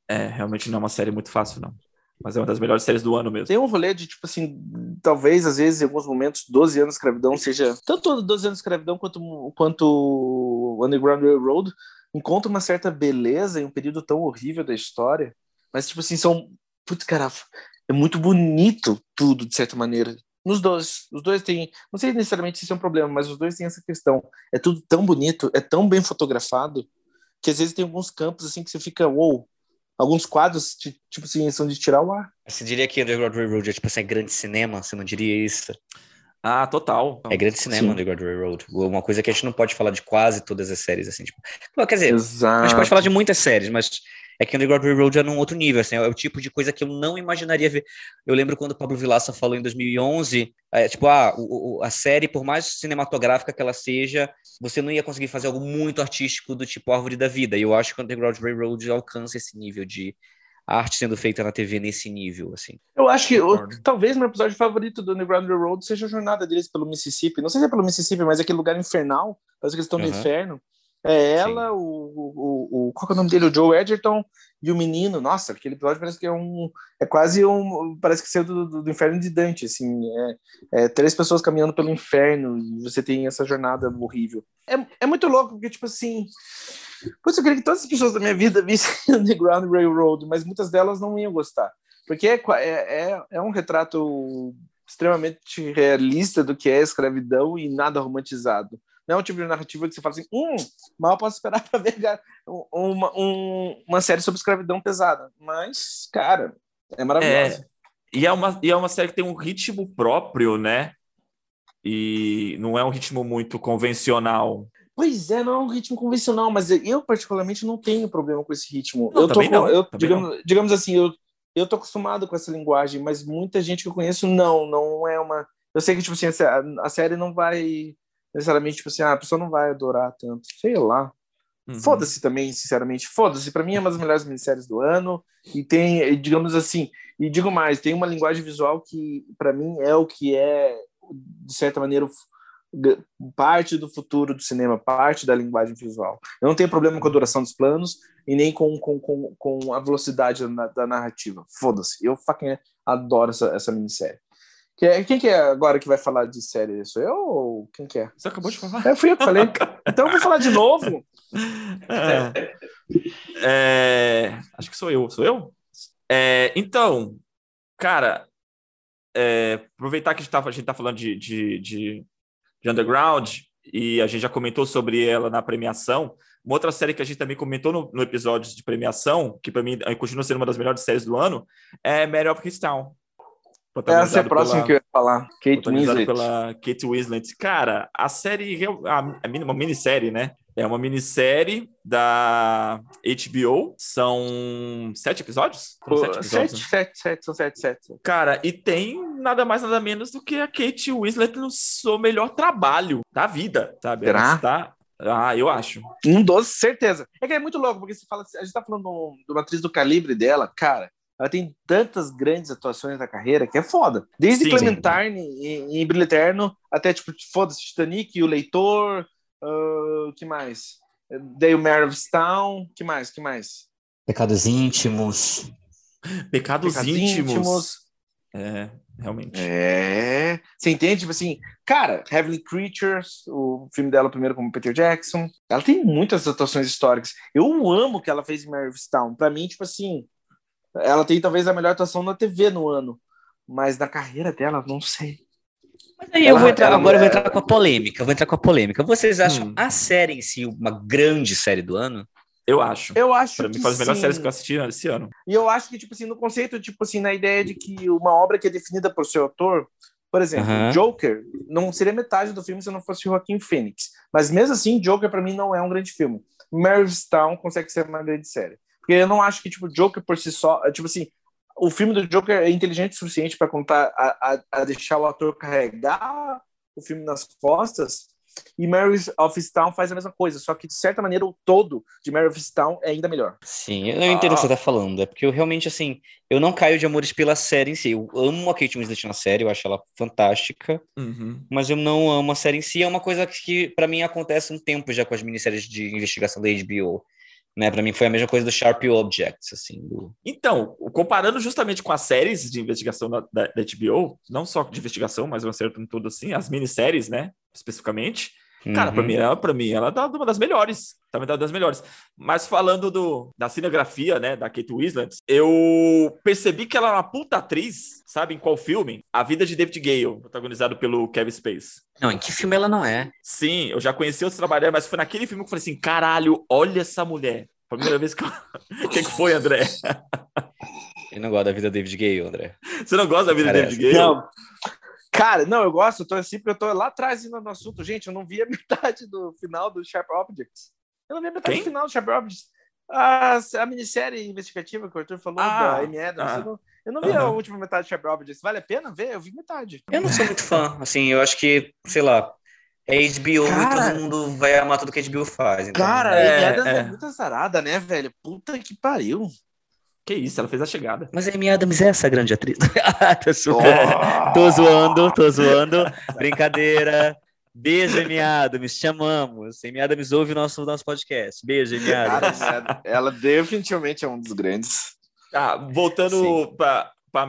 É, realmente não é uma série muito fácil, não. Mas é uma das melhores séries do ano mesmo. Tem um rolê de, tipo assim, talvez, às vezes, em alguns momentos, 12 anos de escravidão seja. Tanto 12 anos de escravidão quanto, quanto Underground Railroad encontra uma certa beleza em um período tão horrível da história. Mas, tipo assim, são. Putz, cara, é muito bonito tudo, de certa maneira. Nos dois. Os dois têm. Não sei necessariamente se isso é um problema, mas os dois têm essa questão. É tudo tão bonito, é tão bem fotografado, que às vezes tem alguns campos assim que você fica, uou, wow, alguns quadros, tipo assim, são de tirar o ar. Você diria que Underground Railroad é tipo assim, é grande cinema? Você não diria isso? Ah, total. É grande cinema Sim. Underground Railroad. Uma coisa que a gente não pode falar de quase todas as séries, assim, tipo. Quer dizer, Exato. a gente pode falar de muitas séries, mas é que Underground Railroad é num outro nível, assim, é o tipo de coisa que eu não imaginaria ver. Eu lembro quando o Pablo Vilaça falou em 2011, é, tipo, ah, o, o, a série, por mais cinematográfica que ela seja, você não ia conseguir fazer algo muito artístico do tipo Árvore da Vida, e eu acho que Underground Railroad alcança esse nível de arte sendo feita na TV nesse nível, assim. Eu acho que o, talvez meu episódio favorito do Underground Railroad seja a jornada deles pelo Mississippi. Não sei se é pelo Mississippi, mas é aquele lugar infernal, parece que eles estão uhum. no inferno. É ela, o, o, o, Qual é o nome dele? O Joe Edgerton e o menino. Nossa, aquele episódio parece que é um. É quase um. Parece que saiu do, do, do inferno de Dante, assim. É, é, três pessoas caminhando pelo inferno e você tem essa jornada horrível. É, é muito louco, porque, tipo assim. Pois eu queria que todas as pessoas da minha vida [laughs] vissem Underground Railroad, mas muitas delas não iam gostar. Porque é, é, é, é um retrato extremamente realista do que é a escravidão e nada romantizado. Não é um tipo de narrativa que você fala assim, hum, mal posso esperar [laughs] para ver uma, um, uma série sobre escravidão pesada. Mas, cara, é maravilhosa. É, e, é uma, e é uma série que tem um ritmo próprio, né? E não é um ritmo muito convencional. Pois é, não é um ritmo convencional, mas eu particularmente não tenho problema com esse ritmo. Não, eu tô, não, eu, digamos, digamos assim, eu, eu tô acostumado com essa linguagem, mas muita gente que eu conheço não, não é uma. Eu sei que tipo assim a, a série não vai necessariamente, tipo assim, ah, a pessoa não vai adorar tanto. Sei lá. Uhum. Foda-se também, sinceramente. Foda-se. Para mim é uma das melhores minisséries do ano. E tem, digamos assim, e digo mais, tem uma linguagem visual que, para mim, é o que é, de certa maneira, parte do futuro do cinema, parte da linguagem visual. Eu não tenho problema com a duração dos planos e nem com, com, com, com a velocidade da, da narrativa. Foda-se. Eu fucking adoro essa, essa minissérie. É, quem que é agora que vai falar de série? Sou eu ou quem que é? Você acabou de falar. É, fui eu que falei. então eu vou falar de novo. É. É, acho que sou eu. Sou eu? É, então, cara, é, aproveitar que a gente, tá, a gente tá falando de, de, de, de Underground e a gente já comentou sobre ela na premiação. Uma outra série que a gente também comentou no, no episódio de premiação, que para mim continua sendo uma das melhores séries do ano, é Mary of Histown. Essa é a próxima pela, que eu ia falar. Kate Winslet. pela Kate Winslet. Cara, a série, a, a, uma minissérie, né? É uma minissérie da HBO. São sete episódios? São sete, episódios, sete, né? sete, sete, são sete, sete. Cara, e tem nada mais, nada menos do que a Kate Winslet no seu melhor trabalho da vida, sabe? Será? Está... Ah, eu acho. Um dos, certeza. É que é muito louco, porque você fala, a gente tá falando de uma atriz do calibre dela, cara ela tem tantas grandes atuações na carreira que é foda. Desde sim, Clementine em, em Brilho Eterno até, tipo, foda-se, Titanic, O Leitor, uh, que mais? Dale Mare of Town, que mais, que mais? Pecados Íntimos. Pecados, Pecados íntimos. íntimos. É, realmente. É. Você entende? Tipo assim, cara, Heavenly Creatures, o filme dela primeiro como Peter Jackson. Ela tem muitas atuações históricas. Eu amo o que ela fez em Mare of Town. Pra mim, tipo assim, ela tem talvez a melhor atuação na TV no ano, mas na carreira dela, não sei. Mas aí ela, eu vou entrar, ela, agora eu vou entrar com a polêmica. Vou entrar com a polêmica. Vocês acham hum. a série em si uma grande série do ano? Eu acho. Eu acho. Pra mim, faz as melhores séries que eu assisti esse ano. E eu acho que, tipo assim, no conceito, tipo assim, na ideia de que uma obra que é definida por seu autor, por exemplo, Joker não seria metade do filme se não fosse o Joaquim Phoenix. Mas mesmo assim, Joker para mim não é um grande filme. Town consegue ser uma grande série. Porque eu não acho que, tipo, Joker por si só, tipo assim, o filme do Joker é inteligente o suficiente para contar, a, a, a, deixar o ator carregar o filme nas costas, e Mary of Town faz a mesma coisa, só que de certa maneira o todo de Mary of Town é ainda melhor. Sim, eu entendo ah. o que você tá falando, é porque eu realmente, assim, eu não caio de amores pela série em si, eu amo a Kate Winslet na série, eu acho ela fantástica, uhum. mas eu não amo a série em si, é uma coisa que para mim acontece um tempo já com as minisséries de investigação da HBO, né? Para mim foi a mesma coisa do Sharp Objects, assim. Do... Então, comparando justamente com as séries de investigação da, da, da HBO, não só de investigação, mas eu acerto em tudo assim, as minisséries, né? Especificamente, Cara, uhum. pra, mim, ela, pra mim, ela é uma das melhores. Também tá das melhores. Mas falando do, da cinegrafia, né, da Kate Winslet, eu percebi que ela é uma puta atriz, sabe em qual filme? A Vida de David Gale, protagonizado pelo Kevin Space. Não, em que filme ela não é? Sim, eu já conheci outros trabalhadores, mas foi naquele filme que eu falei assim, caralho, olha essa mulher. Foi a primeira vez que eu... O [laughs] que, que foi, André? Eu não gosto da vida do David Gale, André. Você não gosta da vida do David Gale? Não. Cara, não, eu gosto, eu tô assim, porque eu tô lá atrás indo no assunto. Gente, eu não vi a [laughs] metade do final do Sharp Objects. Eu não vi a metade Quem? do final do Sharp Objects. A, a minissérie investigativa que o Arthur falou ah, da Amy Adams. Ah, eu não, eu não vi a última metade do Sharp Objects. Vale a pena ver? Eu vi metade. Eu não sou muito fã. Assim, eu acho que, sei lá, é HBO cara, e todo mundo vai amar tudo que a HBO faz. Então. Cara, é, a Amy Adams é. é muito azarada, né, velho? Puta que pariu. Que isso, ela fez a chegada. Mas a Amy Adams é essa grande atriz. [laughs] tô, oh! [laughs] tô zoando, tô zoando. Brincadeira. Beijo, Amy Adams, te amamos. Amy Adams ouve o nosso, nosso podcast. Beijo, Amy Adams. Ela definitivamente é um dos grandes. Ah, voltando para para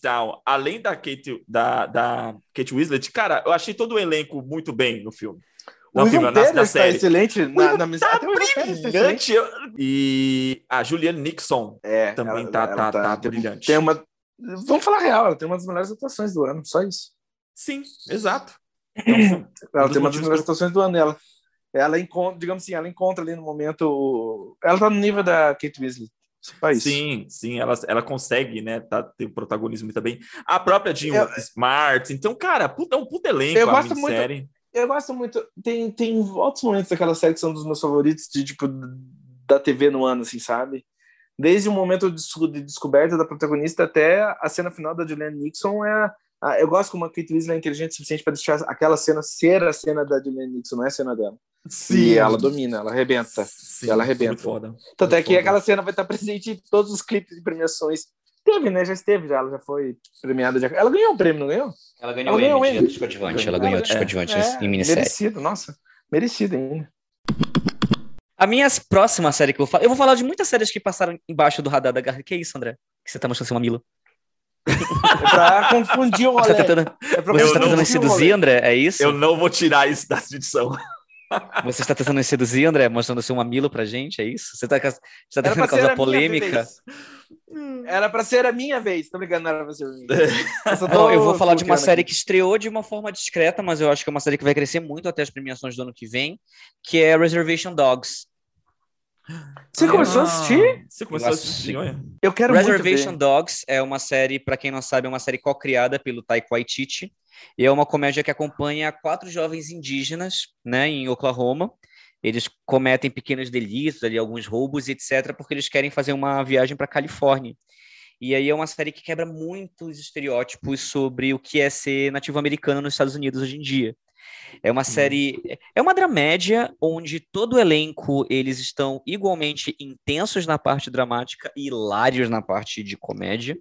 Town, além da Kate, da, da Kate Winslet, cara, eu achei todo o elenco muito bem no filme. O Ivan na, está excelente na, na mesa. Tá brilhante. E a Julianne Nixon é, também ela, tá, ela tá, tá, tá brilhante. Tem uma... Vamos falar real, ela tem uma das melhores atuações do ano, só isso. Sim, exato. Então, [laughs] ela tem uma das melhores atuações do ano. Ela, ela encontra, digamos assim, ela encontra ali no momento. Ela tá no nível da Kate Weasley. Sim, sim, ela, ela consegue, né, tá, ter o protagonismo também. A própria Jean eu, Smart. Então, cara, puta, é um puta elenco eu gosto muito, série. Eu gosto muito. Tem, tem outros momentos daquela série que são dos meus favoritos, de tipo, da TV no ano, assim, sabe? Desde o momento de descoberta da protagonista até a cena final da Julianne Nixon é. Eu gosto como a Kate Winslet é inteligente o suficiente para deixar aquela cena ser a cena da Julianne Nixon, não é a cena dela. Sim. E ela domina, ela arrebenta. Sim, ela arrebenta. Foda. Tanto é que foda. aquela cena vai estar presente em todos os clipes de premiações Teve, né? Já esteve, já. Ela já foi premiada. Já... Ela ganhou um prêmio, não ganhou? Ela ganhou ela ganhou o Emmy de coadjuvante. Ela ganhou atriz coadjuvante é, em minissérie. Merecido, nossa. Merecido ainda. A minha próxima série que eu vou falar... Eu vou falar de muitas séries que passaram embaixo do radar da Garra. Que é isso, André? Que você tá mostrando seu mamilo? [laughs] É pra confundir o rolê. Você tá tentando, é você tá tentando me seduzir, André? É isso? Eu não vou tirar isso da edição. [laughs] Você está tentando me seduzir, André, mostrando seu mamilo pra gente, é isso? Você está tá tentando causar polêmica? Era para ser a minha vez, tô brincando, não era pra ser a minha. Eu, [laughs] não, eu vou falar de uma série aqui. que estreou de uma forma discreta, mas eu acho que é uma série que vai crescer muito até as premiações do ano que vem, que é Reservation Dogs. Você ah, começou a assistir? Você começou a assistir, olha. Eu quero Reservation Dogs é uma série, para quem não sabe, é uma série co-criada pelo Taika Waititi. E é uma comédia que acompanha quatro jovens indígenas, né, em Oklahoma. Eles cometem pequenos delitos, ali, alguns roubos, etc., porque eles querem fazer uma viagem para Califórnia. E aí é uma série que quebra muitos estereótipos sobre o que é ser nativo-americano nos Estados Unidos hoje em dia. É uma série, é uma dramédia onde todo o elenco eles estão igualmente intensos na parte dramática e hilários na parte de comédia,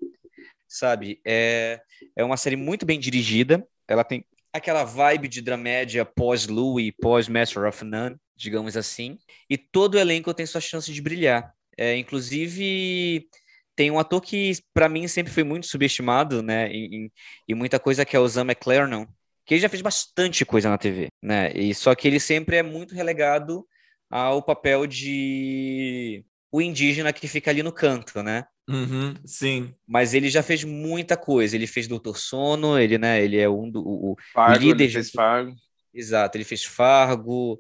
sabe? É, é uma série muito bem dirigida. Ela tem aquela vibe de dramédia pós-Louis, pós-Master of None, digamos assim. E todo elenco tem sua chance de brilhar. É, inclusive tem um ator que para mim sempre foi muito subestimado, né, em, em, muita coisa que é o Zan McLaren, que ele já fez bastante coisa na TV, né? E só que ele sempre é muito relegado ao papel de o indígena que fica ali no canto, né? Uhum, sim. Mas ele já fez muita coisa. Ele fez Doutor Sono, ele, né? Ele é um do o, Fargo, líder. Ele fez Fargo. Exato, ele fez Fargo.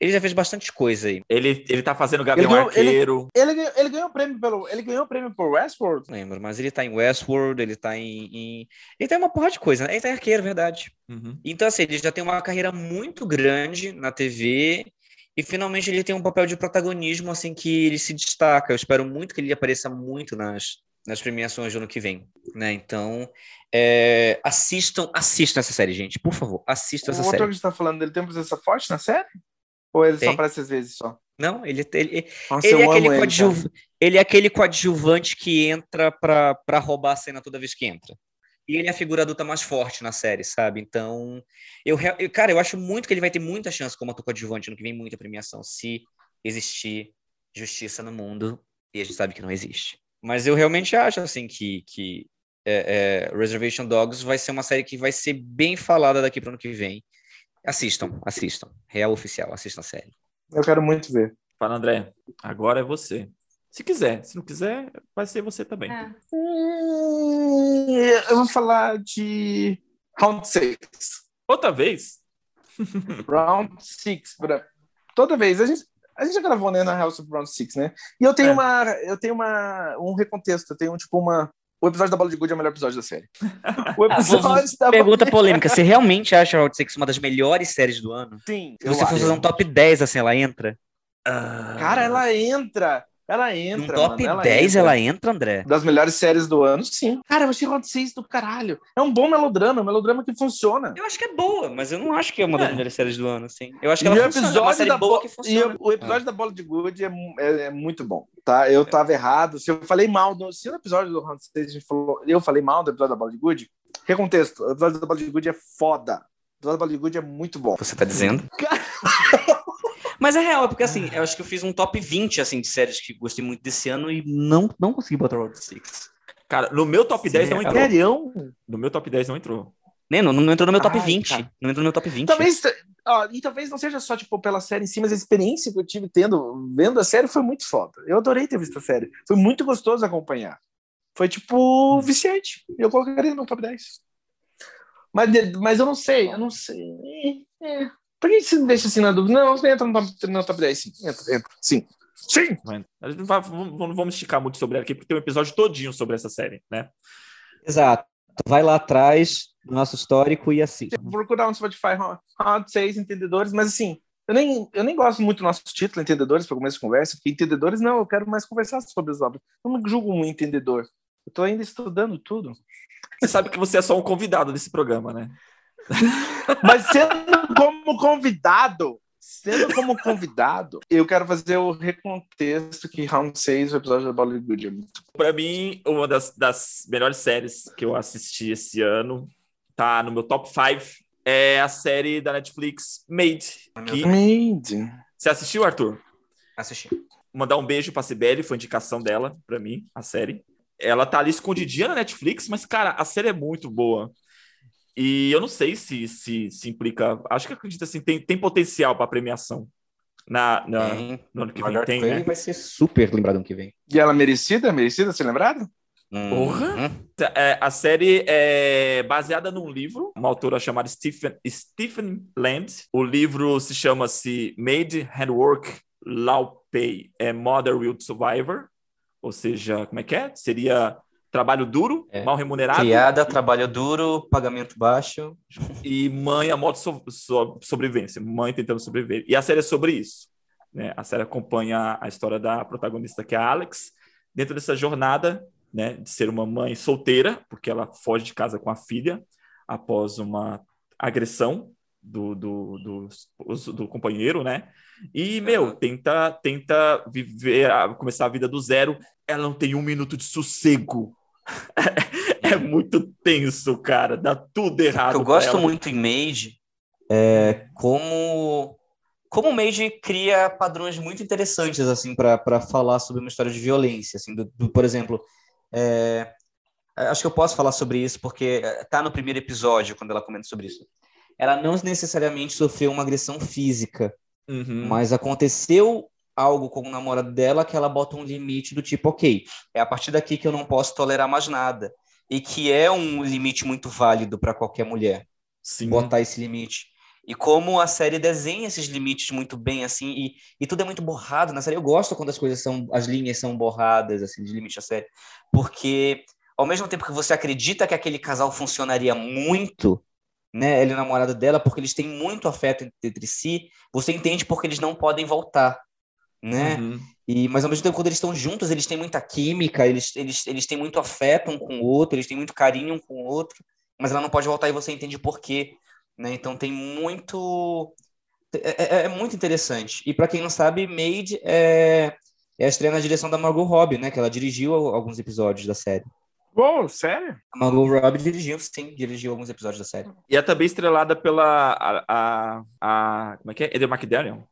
Ele já fez bastante coisa aí. Ele, ele tá fazendo Gavião ele ganhou, Arqueiro. Ele, ele, ele, ganhou prêmio pelo. Ele ganhou prêmio por Westworld? Não lembro, mas ele tá em Westworld, ele tá em. em... Ele tem uma porra de coisa, né? Ele tá em arqueiro, verdade. Uhum. Então, assim, ele já tem uma carreira muito grande na TV E finalmente ele tem um papel de protagonismo, assim, que ele se destaca. Eu espero muito que ele apareça muito nas, nas premiações do ano que vem, né? Então, é, assistam, assistam essa série, gente, por favor, assistam essa o série. O ator que está falando, ele tem presença forte na série? Ou ele tem? só aparece às vezes só? Não, ele, ele, Nossa, ele, é aquele ele, ele é aquele coadjuvante que entra para roubar a cena toda vez que entra. E ele é a figura adulta mais forte na série, sabe? Então, eu, eu cara, eu acho muito que ele vai ter muita chance como ator coadjuvante no que vem muita premiação, se existir justiça no mundo, e a gente sabe que não existe. Mas eu realmente acho, assim, que, que é, é, Reservation Dogs vai ser uma série que vai ser bem falada daqui para o ano que vem. Assistam, assistam. Real oficial, assistam a série. Eu quero muito ver. Fala, André. Agora é você. Se quiser. Se não quiser, vai ser você também. É. Hum, eu vou falar de Round 6. Outra vez? [laughs] [laughs] Round 6. Toda vez. A gente, a gente já gravou né, na House of Round 6, né? E eu tenho, é. uma, eu tenho uma, um recontexto. Eu tenho, tipo, uma, o episódio da Bola de Gude é o melhor episódio da série. [laughs] O episódio da Pergunta polêmica. Você realmente acha Round 6 uma das melhores séries do ano? Sim. Se você for fazer um top 10, assim, ela entra? Uh... Cara, ela entra. Ela entra. No top mano, ela 10 entra. ela entra, André? Das melhores séries do ano, sim. Cara, eu achei Round 6 do caralho. É um bom melodrama, um melodrama que funciona. Eu acho que é boa, mas eu não acho que é uma das é. melhores séries do ano, assim. Eu acho que ela e funciona, é uma série boa que funciona. E o episódio ah. da Bola de Good é, é, é, muito bom, tá? Eu tava errado. Se eu falei mal, no, se no episódio do Round 6 a gente falou, eu falei mal do episódio da Bola de Good, recontexto, o episódio da Bola de Good é foda. O episódio da Bola de Good é muito bom. Você tá dizendo? Cara... [laughs] Mas é real, é porque assim, eu acho que eu fiz um top 20 assim, de séries que gostei muito desse ano e não, não consegui botar Round 6. Cara, no meu top 10 não entrou. No meu top 10 não entrou. Nem, não, não entrou no meu top Ai, 20. Cara. Não entrou no meu top 20. Talvez, ó, e talvez não seja só tipo, pela série em si, mas a experiência que eu tive tendo, vendo a série foi muito foda. Eu adorei ter visto a série. Foi muito gostoso acompanhar. Foi tipo viciante. Eu colocaria no top 10. Mas, mas eu não sei, eu não sei. É, por que você deixa assim na dúvida? Não, você entra no top, no top 10, sim. Entra, entra. Sim. Sim! A gente não, vai, não vamos esticar muito sobre ela aqui, porque tem um episódio todinho sobre essa série, né? Exato. Vai lá atrás do nosso histórico e assiste. Vou procurar no Spotify Round 6 Entendedores, mas assim, eu nem, eu nem gosto muito do nosso título, Entendedores, para começo de conversa, porque entendedores não, eu quero mais conversar sobre as obras. Eu não julgo um entendedor. Eu estou ainda estudando tudo. Você sabe que você é só um convidado desse programa, né? Mas sendo como convidado, sendo como convidado, eu quero fazer o recontexto que Round 6, o episódio da Bollywood é muito. Pra mim, uma das, das melhores séries que eu assisti esse ano, tá no meu top 5, é a série da Netflix Made. Que... Made. Você assistiu, Arthur? Assisti. Mandar um beijo pra Sibeli, foi indicação dela pra mim, a série. Ela tá ali escondidinha na Netflix, mas, cara, a série é muito boa. E eu não sei se, se, se implica. Acho que acredito assim, tem, tem potencial para premiação. Na, na, no ano que vem tem, né? vai ser super lembrado ano que vem. E ela é merecida? Merecida ser lembrada? Porra! Uhum. É, a série é baseada num livro, uma autora chamada Stephen, Stephen Land. O livro se chama-se Made Handwork Law Pay é Mother Will Survivor. Ou seja, como é que é? Seria trabalho duro, é. mal remunerado. Criada, trabalho duro, pagamento baixo. [laughs] E mãe a modo so, so, sobrevivência, mãe tentando sobreviver. E a série é sobre isso. Né? A série acompanha a história da protagonista, que é a Alex, dentro dessa jornada né, de ser uma mãe solteira, porque ela foge de casa com a filha após uma agressão do, do, do, do companheiro, né? E, meu, tenta, tenta viver, começar a vida do zero. Ela não tem um minuto de sossego [laughs] é muito tenso, cara. Dá tudo errado. Eu gosto muito em Mage é como como o Mage cria padrões muito interessantes assim para falar sobre uma história de violência, assim, do, do por exemplo, é, acho que eu posso falar sobre isso porque é, tá no primeiro episódio quando ela comenta sobre isso. Ela não necessariamente sofreu uma agressão física, uhum. mas aconteceu algo com o namorado dela que ela bota um limite do tipo, ok, é a partir daqui que eu não posso tolerar mais nada. E que é um limite muito válido para qualquer mulher. Sim. Botar esse limite. E como a série desenha esses limites muito bem, assim, e, e tudo é muito borrado na série. Eu gosto quando as coisas são, as linhas são borradas, assim, de limite da série. Porque, ao mesmo tempo que você acredita que aquele casal funcionaria muito, né? Ele é namorado dela porque eles têm muito afeto entre si. Você entende porque eles não podem voltar, né? Uhum. E, mas ao mesmo tempo, quando eles estão juntos, eles têm muita química, eles, eles, eles têm muito afeto um com o outro, eles têm muito carinho um com o outro, mas ela não pode voltar e você entende por quê. Né? Então tem muito. É, é, é muito interessante. E para quem não sabe, Made é, é a estreia na direção da Margot Robbie, né? Que ela dirigiu alguns episódios da série. Uou, sério? A Margot Robbie dirigiu, sim, dirigiu alguns episódios da série. E é também estrelada pela. A, a, a como é que é? Edel McDaniel?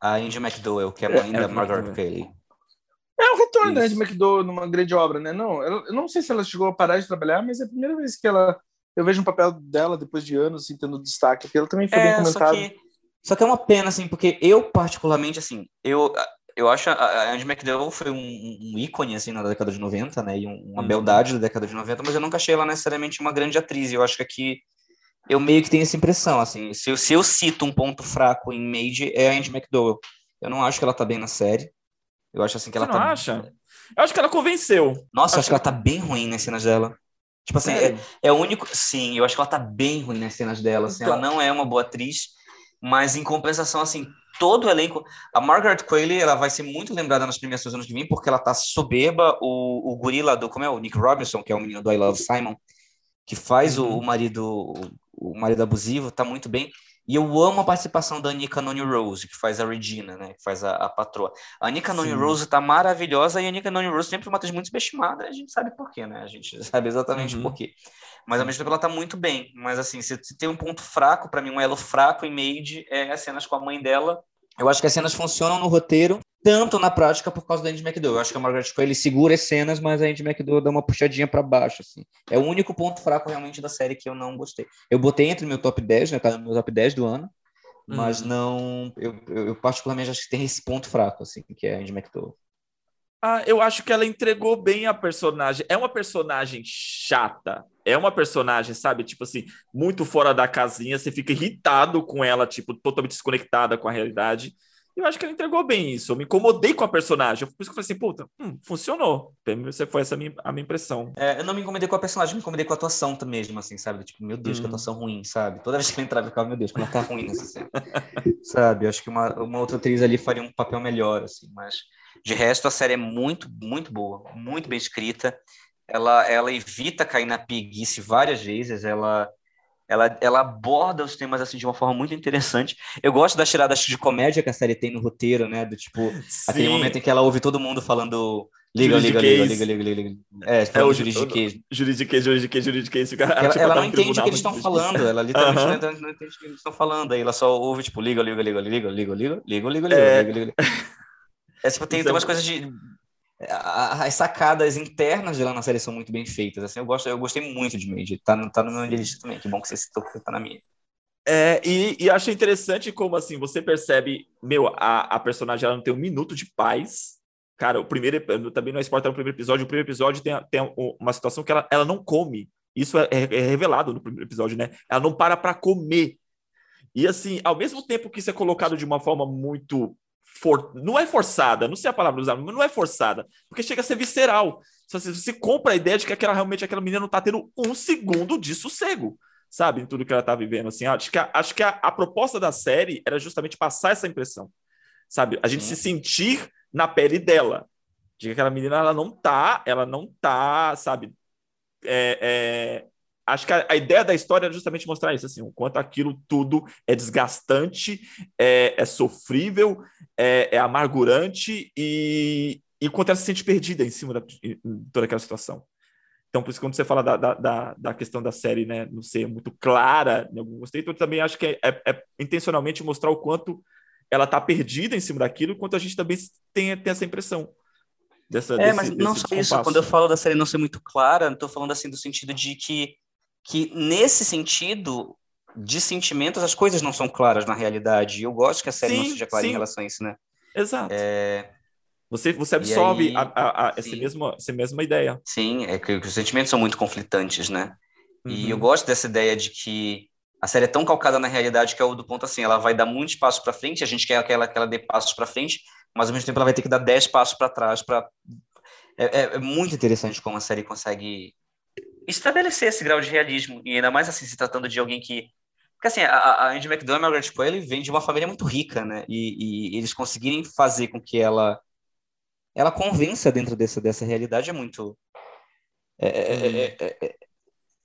A Andy McDowell, que é a mãe é, da Margaret Qualley. É o retorno da Andy McDowell numa grande obra, né? Não, eu não sei se ela chegou a parar de trabalhar, mas é a primeira vez que ela. Eu vejo um papel dela depois de anos, assim, tendo destaque, porque ela também foi é, bem comentado. Só que, só que é uma pena, assim, porque eu, particularmente, assim, eu, eu acho a Andy McDowell foi um, um, ícone assim na década de 90, né? E uma uhum. beldade da década de 90, mas eu nunca achei ela necessariamente uma grande atriz. Eu acho que aqui eu meio que tenho essa impressão, assim, se eu, se eu cito um ponto fraco em Made é a Andy McDowell. Eu não acho que ela tá bem na série. Eu acho assim que ela Você não tá. acha? Eu acho que ela convenceu. Nossa, acho, acho que ela tá bem ruim nas cenas dela. Tipo assim, é, é, o único. Sim, eu acho que ela tá bem ruim nas cenas dela. Assim, então... Ela não é uma boa atriz, mas em compensação, assim, todo o elenco. A Margaret Qualley, ela vai ser muito lembrada nas premiações anos que vem, porque ela tá soberba. O, o gorila do. Como é? O Nick Robinson, que é o menino do I Love Simon, que faz uhum. o, o, marido. O, marido abusivo, tá muito bem. E eu amo a participação da Anika Noni Rose, que faz a Regina, né? Que faz a, a patroa. A Anika Noni Rose tá maravilhosa e a Anika Noni Rose sempre uma atriz muito subestimada. A gente sabe por quê, né? A gente [laughs] sabe exatamente uhum. por quê. Mas ao mesmo tempo ela tá muito bem. Mas assim, se, se tem um ponto fraco, para mim, um elo fraco em Made, é as cenas com a mãe dela. Eu acho que as cenas funcionam no roteiro, tanto na prática por causa da Andy McDowell. Eu acho que a Margaret Qualley segura as cenas, mas a Andy McDowell dá uma puxadinha para baixo, assim. É o único ponto fraco realmente da série que eu não gostei. Eu botei entre meu top 10, né? Tá no meu top 10 do ano, mas uhum. não... Eu, eu, eu, particularmente acho que tem esse ponto fraco, assim, que é a Andy McDowell. Ah, eu acho que ela entregou bem a personagem. É uma personagem chata. É uma personagem, sabe? Tipo assim, muito fora da casinha. Você fica irritado com ela, tipo, totalmente desconectada com a realidade. Eu acho que ela entregou bem isso. Eu me incomodei com a personagem. Por isso que eu falei assim, puta, hum, funcionou. Você foi essa a minha, a minha impressão. É, eu não me incomodei com a personagem, me incomodei com a atuação mesmo, assim, sabe? Tipo, meu Deus, que uhum. atuação ruim, sabe? Toda vez que ela entrava, eu ficava, meu Deus, como ela tá ruim nessa cena. [laughs] sabe? Eu acho que uma, uma outra atriz ali faria um papel melhor, assim, mas de resto, a série é muito, muito boa, muito bem escrita. Ela, ela evita cair na preguiça várias vezes. Ela, ela, ela aborda os temas assim de uma forma muito interessante. Eu gosto das tiradas de comédia que a série tem no roteiro, né? Do tipo, Sim. aquele momento em que ela ouve todo mundo falando Liga, liga, liga, liga, liga, liga, liga. É, é o juridiquês. Juridiquês, juridiquês, juridiquês. Ela, tipo, ela não entende o que eles estão falando. Ela literalmente não entende o que eles estão falando. Aí ela só ouve, tipo, liga, liga, liga, liga, liga, liga, liga, liga, liga, liga, liga. É, tipo, tem, tem umas coisas de. As sacadas internas de lá na série são muito bem feitas. Assim, eu, gosto, eu gostei muito de Made. Tá, tá no meu lista também. Que bom que você citou, tá na minha. É, e, e acho interessante como assim você percebe, meu, a, a personagem ela não tem um minuto de paz. Cara, o primeiro também não é spoiler, no primeiro episódio. O primeiro episódio tem, tem uma situação que ela, ela não come. Isso é, é, é revelado no primeiro episódio, né? Ela não para para comer. E assim, ao mesmo tempo que isso é colocado de uma forma muito for... não é forçada, não sei a palavra usar, mas não é forçada, porque chega a ser visceral. Você, você compra a ideia de que aquela realmente aquela menina não está tendo um segundo de sossego, sabe, em tudo que ela está vivendo. Assim, acho que, a, acho que a, a, proposta da série era justamente passar essa impressão, sabe, a gente Sim. se sentir na pele dela, de que aquela menina ela não tá, ela não tá, sabe, é, é, acho que a, a, ideia da história é justamente mostrar isso, assim, o quanto aquilo tudo é desgastante, é, é sofrível, é, é, amargurante e, e quanto ela se sente perdida em cima da, de toda aquela situação. Então, por isso, quando você fala da, da, da, questão da série, né, não ser muito clara em algum conceito, eu também acho que é, é, é intencionalmente mostrar o quanto ela está perdida em cima daquilo, quanto a gente também tem, tem essa impressão. Dessa, é, desse, mas não só isso, quando eu falo da série não ser muito clara, estou falando assim do sentido de que que nesse sentido de sentimentos as coisas não são claras na realidade. E eu gosto que a série sim, não seja clara sim. em relação a isso, né? Exato. É... Você, você absorve aí, a, a, a essa, mesma, essa mesma ideia. Sim, é que, que, os sentimentos são muito conflitantes, né? Uhum. E eu gosto dessa ideia de que a série é tão calcada na realidade que é o do ponto assim, ela vai dar muitos passos para frente, a gente quer que ela, que ela dê passos para frente, mas ao mesmo tempo ela vai ter que dar dez passos para trás para é, é, é, muito interessante como a série consegue estabelecer esse grau de realismo, e ainda mais assim, se tratando de alguém que. Porque assim, a, a Andy McDermott, tipo, ele vem de uma família muito rica, né? E, e, eles conseguirem fazer com que ela ela convença dentro dessa, dessa realidade é muito. É, é, é,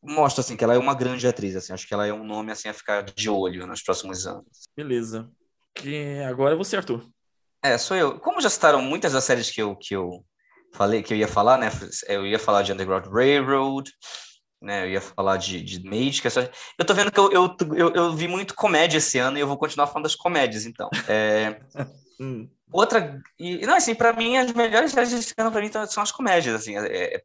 mostra assim que ela é uma grande atriz, assim, acho que ela é um nome assim a ficar de olho nos próximos anos. Beleza. Que agora é você, Arthur. É, sou eu. Como já citaram muitas das séries que eu que eu falei que eu ia falar, né? Eu ia falar de Underground Railroad, né? Eu ia falar de, de Mage, que é só... Eu tô vendo que eu, eu, eu, eu, vi muito comédia esse ano e eu vou continuar falando das comédias, então. É... [laughs] hum. Outra. E, não, assim, para mim, as melhores séries desse ano pra mim são as comédias. Assim, é, é,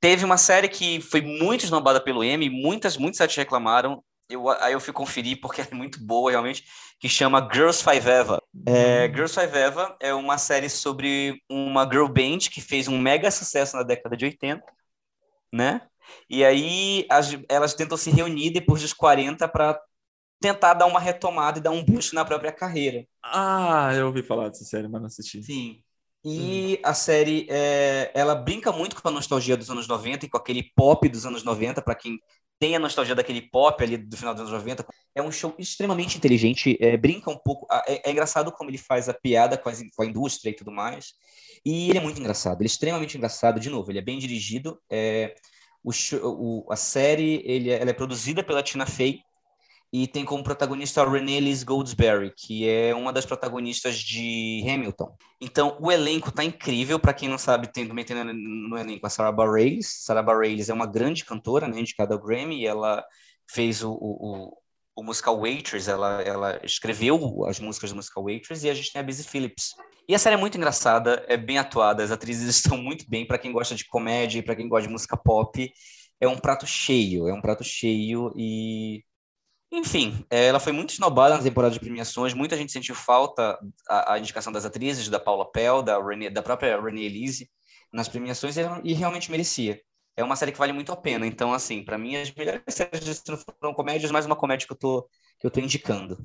teve uma série que foi muito esnobada pelo M, muitas, muitos sites reclamaram. Eu, aí eu fui conferir porque [laughs] é muito boa, realmente, que chama Girls Five Eva. É, hum. Girls Five Eva é uma série sobre uma girl band que fez um mega sucesso na década de 80, né? E aí as, elas tentam se reunir depois dos 40 para tentar dar uma retomada e dar um boost na própria carreira. Ah, eu ouvi falar dessa série, mas não assisti. Sim. E hum. a série, é, ela brinca muito com a nostalgia dos anos 90 e com aquele pop dos anos 90, para quem tem a nostalgia daquele pop ali do final dos anos 90. É um show extremamente inteligente, é, brinca um pouco. É, é, engraçado como ele faz a piada com, as, com, a indústria e tudo mais. E ele é muito engraçado, ele é extremamente engraçado. De novo, ele é bem dirigido. É, o, o, a série ele, é, ela é produzida pela Tina Fey, e tem como protagonista a Renée Elise Goldsberry, que é uma das protagonistas de Hamilton. Então, o elenco tá incrível, para quem não sabe, tem também tem no, elenco a Sarah Bareilles. Sarah Bareilles é uma grande cantora, né, indicada ao Grammy, e ela fez o, o, o, musical Waitress, ela, ela escreveu as músicas do musical Waitress, e a gente tem a Busy Phillips. E a série é muito engraçada, é bem atuada, as atrizes [laughs] estão muito bem, para quem gosta de comédia, para quem gosta de música pop, é um prato cheio, é um prato cheio e enfim, é, ela foi muito esnobada na temporada de premiações, muita gente sentiu falta a, a indicação das atrizes, da Paula Pell, da, da própria Renée Elise, nas premiações, e, e, realmente merecia. É uma série que vale muito a pena, então, assim, para mim, as melhores séries de foram comédias, mais uma comédia que eu tô, que eu tô indicando.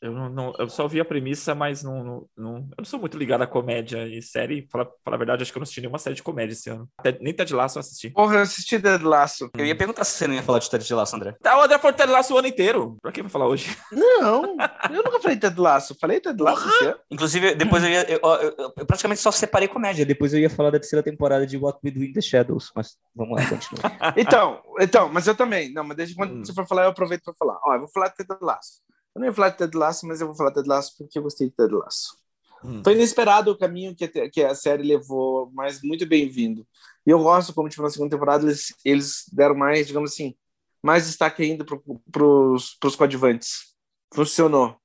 Eu, não, não, eu só vi a premissa, mas não, não, não, eu não sou muito ligado a comédia e série. Falar a verdade, acho que eu não assisti nenhuma série de comédia esse ano. Até, nem Ted Lasso eu assisti. Porra, eu assisti Ted Lasso. Eu ia perguntar se você não ia falar de Ted Lasso, André. Tá, o André falou Ted Lasso o ano inteiro. Pra que vai falar hoje? [laughs] Não, eu nunca falei Ted Lasso. Falei Ted Lasso esse ano. Inclusive, depois eu ia. Eu, eu, eu, praticamente só separei comédia. Depois eu ia falar da terceira temporada de What We Do in the Shadows. Mas vamos lá, continua. então, então, mas eu também. Não, mas desde quando hum. você for falar, eu aproveito pra falar. Ó, eu vou falar de Ted Lasso. Eu não ia falar de Ted Lasso, mas eu vou falar de Ted Lasso porque eu gostei de Ted Lasso. Hum. Foi inesperado o caminho que a, que a série levou, mas muito bem-vindo. E eu gosto como, tipo, na segunda temporada eles, eles deram mais, digamos assim, mais destaque ainda para os coadjuvantes. Funcionou.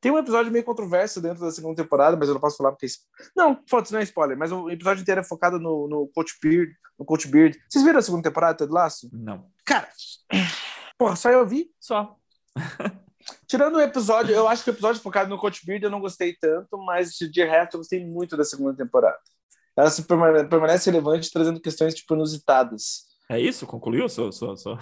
Tem um episódio meio controverso dentro da segunda temporada, mas eu não posso falar porque. Não, foda não é spoiler, mas o episódio inteiro é focado no, no Coach Beard. No Coach Beard. Vocês viram a segunda temporada, Ted Lasso? Não. Cara, porra, só eu vi? Só. [laughs] Tirando o episódio, eu acho que o episódio focado no Coach Beard eu não gostei tanto, mas de resto eu gostei muito da segunda temporada. Ela se permanece relevante, trazendo questões tipo inusitadas. É isso? Concluiu sua, sua, sua,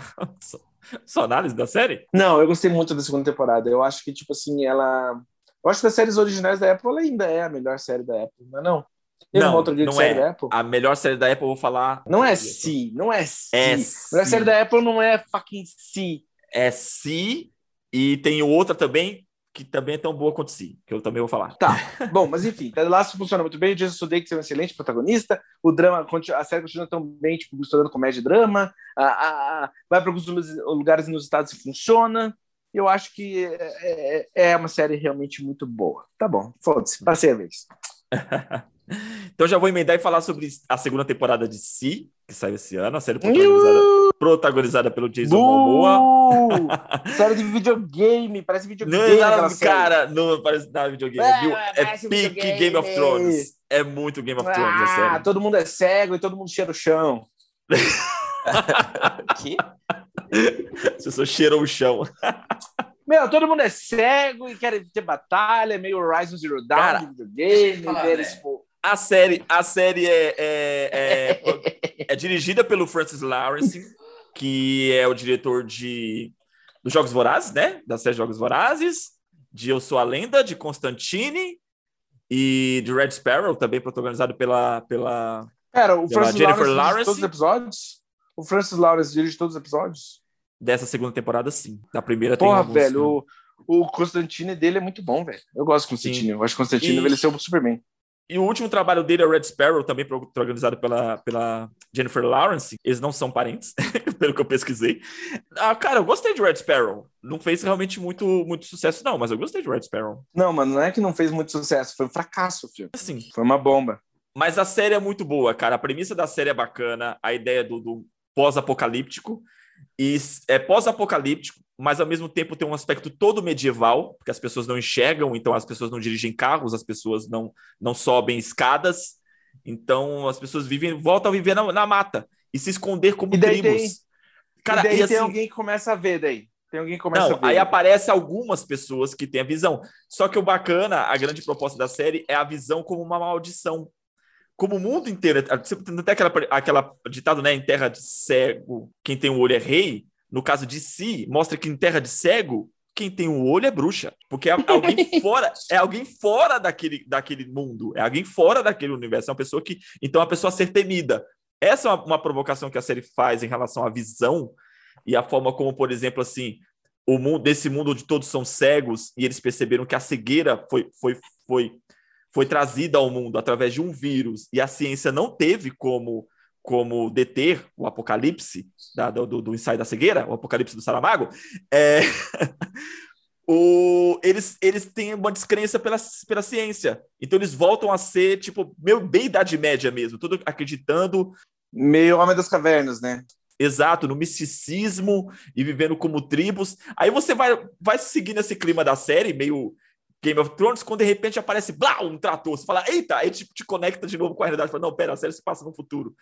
sua, análise da série? Não, eu gostei muito da segunda temporada. Eu acho que, tipo assim, ela. Eu acho que das séries originais da Apple ela ainda é a melhor série da Apple, não é? Não, não, outra não é. Da Apple? A melhor série da Apple eu vou falar. Não é si, não é si. É a melhor série da Apple não é fucking si. É si e tem outra também, que também é tão boa quanto si, que eu também vou falar. Tá, bom, mas enfim, Ted Lasso funciona muito bem, o Jason Sudeikis é um excelente protagonista, o drama, a série continua tão bem, tipo, misturando comédia e drama, a, a, a vai para alguns lugares inusitados e funciona, eu acho que é, é, é uma série realmente muito boa. Tá bom, foda-se, passei a vez. [laughs] então já vou emendar e falar sobre a segunda temporada de Si, que saiu esse ano, a série protagonizada protagonizada pelo Jason Momoa. [laughs] Série de videogame, parece videogame. Não, cara, não parece nada videogame. É, é pique Game of Thrones. É muito Game of Thrones, ah, série. Todo mundo é cego e todo mundo cheira o chão. [laughs] que? Você só cheirou o chão. [laughs] Meu, todo mundo é cego e quer ter batalha, meio Horizon Zero Dawn cara, de videogame. Falar, tipo... A série, a série é, é, é, é dirigida pelo Francis Lawrence que é o diretor de dos Jogos Vorazes, né? Da série Jogos Vorazes, de Eu Sou a Lenda, de Constantine e de Red Sparrow, também protagonizado pela pela, o pela Jennifer Lawrence. Todos os episódios? o Francis Lawrence dirige todos os episódios? Dessa segunda temporada, sim. Da primeira Porra, tem velho, o, o Constantine dele é muito bom, velho. Eu gosto do Constantine. Sim. Eu acho que o Constantine e... envelheceu o Superman. E o último trabalho dele é Red Sparrow, também organizado pela, pela Jennifer Lawrence. Eles não são parentes, [laughs] pelo que eu pesquisei. Ah, cara, eu gostei de Red Sparrow. Não fez realmente muito, muito sucesso, não, mas eu gostei de Red Sparrow. Não, mano, não é que não fez muito sucesso, foi um fracasso o filme. Sim. Foi uma bomba. Mas a série é muito boa, cara. A premissa da série é bacana, a ideia do, do pós-apocalíptico. E é pós-apocalíptico, mas ao mesmo tempo tem um aspecto todo medieval, porque as pessoas não enxergam, então as pessoas não dirigem carros, as pessoas não, não sobem escadas, então as pessoas vivem, voltam a viver na, na mata e se esconder como e daí tribos. Tem, Cara, e daí e assim, tem alguém que começa a ver daí. Tem alguém que começa não, a ver. Aí aparece algumas pessoas que têm a visão. Só que o bacana, a grande proposta da série é a visão como uma maldição como o mundo inteiro, tem aquela, aquela ditado, né, em terra de cego, quem tem o olho é rei, no caso de si, mostra que em terra de cego, quem tem o olho é bruxa, porque é [laughs] alguém fora, é alguém fora daquele, daquele mundo, é alguém fora daquele universo, é uma pessoa que, então, é uma pessoa a ser temida. Essa é uma, uma provocação que a série faz em relação à visão e a forma como, por exemplo, assim, o mundo desse mundo onde todos são cegos e eles perceberam que a cegueira foi, foi, foi foi trazida ao mundo através de um vírus e a ciência não teve como como deter o apocalipse da, do, do ensaio da cegueira, o apocalipse do Saramago, é... [laughs] o, eles, eles têm uma descrença pela, pela ciência. Então eles voltam a ser, tipo, meio bem Idade Média mesmo, tudo acreditando. Meio Homem das Cavernas, né? Exato, no misticismo e vivendo como tribos. Aí você vai, vai seguir nesse clima da série, meio Game of Thrones, quando de repente aparece blá, um trator, você fala, eita, aí tipo, te conecta de novo com a realidade, fala, não, pera, a série se passa no futuro.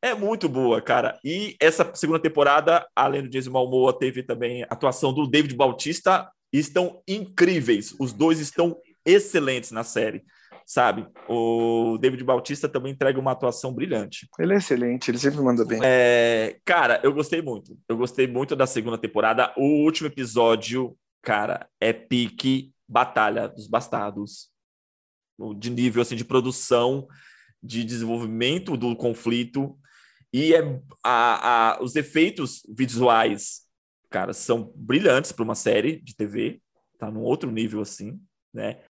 É muito boa, cara. E essa segunda temporada, além do Jason Momoa, teve também a atuação do David Bautista, estão incríveis. Os dois estão excelentes na série, sabe? O David Bautista também entrega uma atuação brilhante. Ele é excelente, ele sempre manda bem. É, cara, eu gostei muito. Eu gostei muito da segunda temporada. O último episódio, cara, é pique Batalha dos Bastardos, de nível assim de produção, de desenvolvimento do conflito e é a, a, os efeitos visuais, cara, são brilhantes para uma série de TV, tá num outro nível assim, né?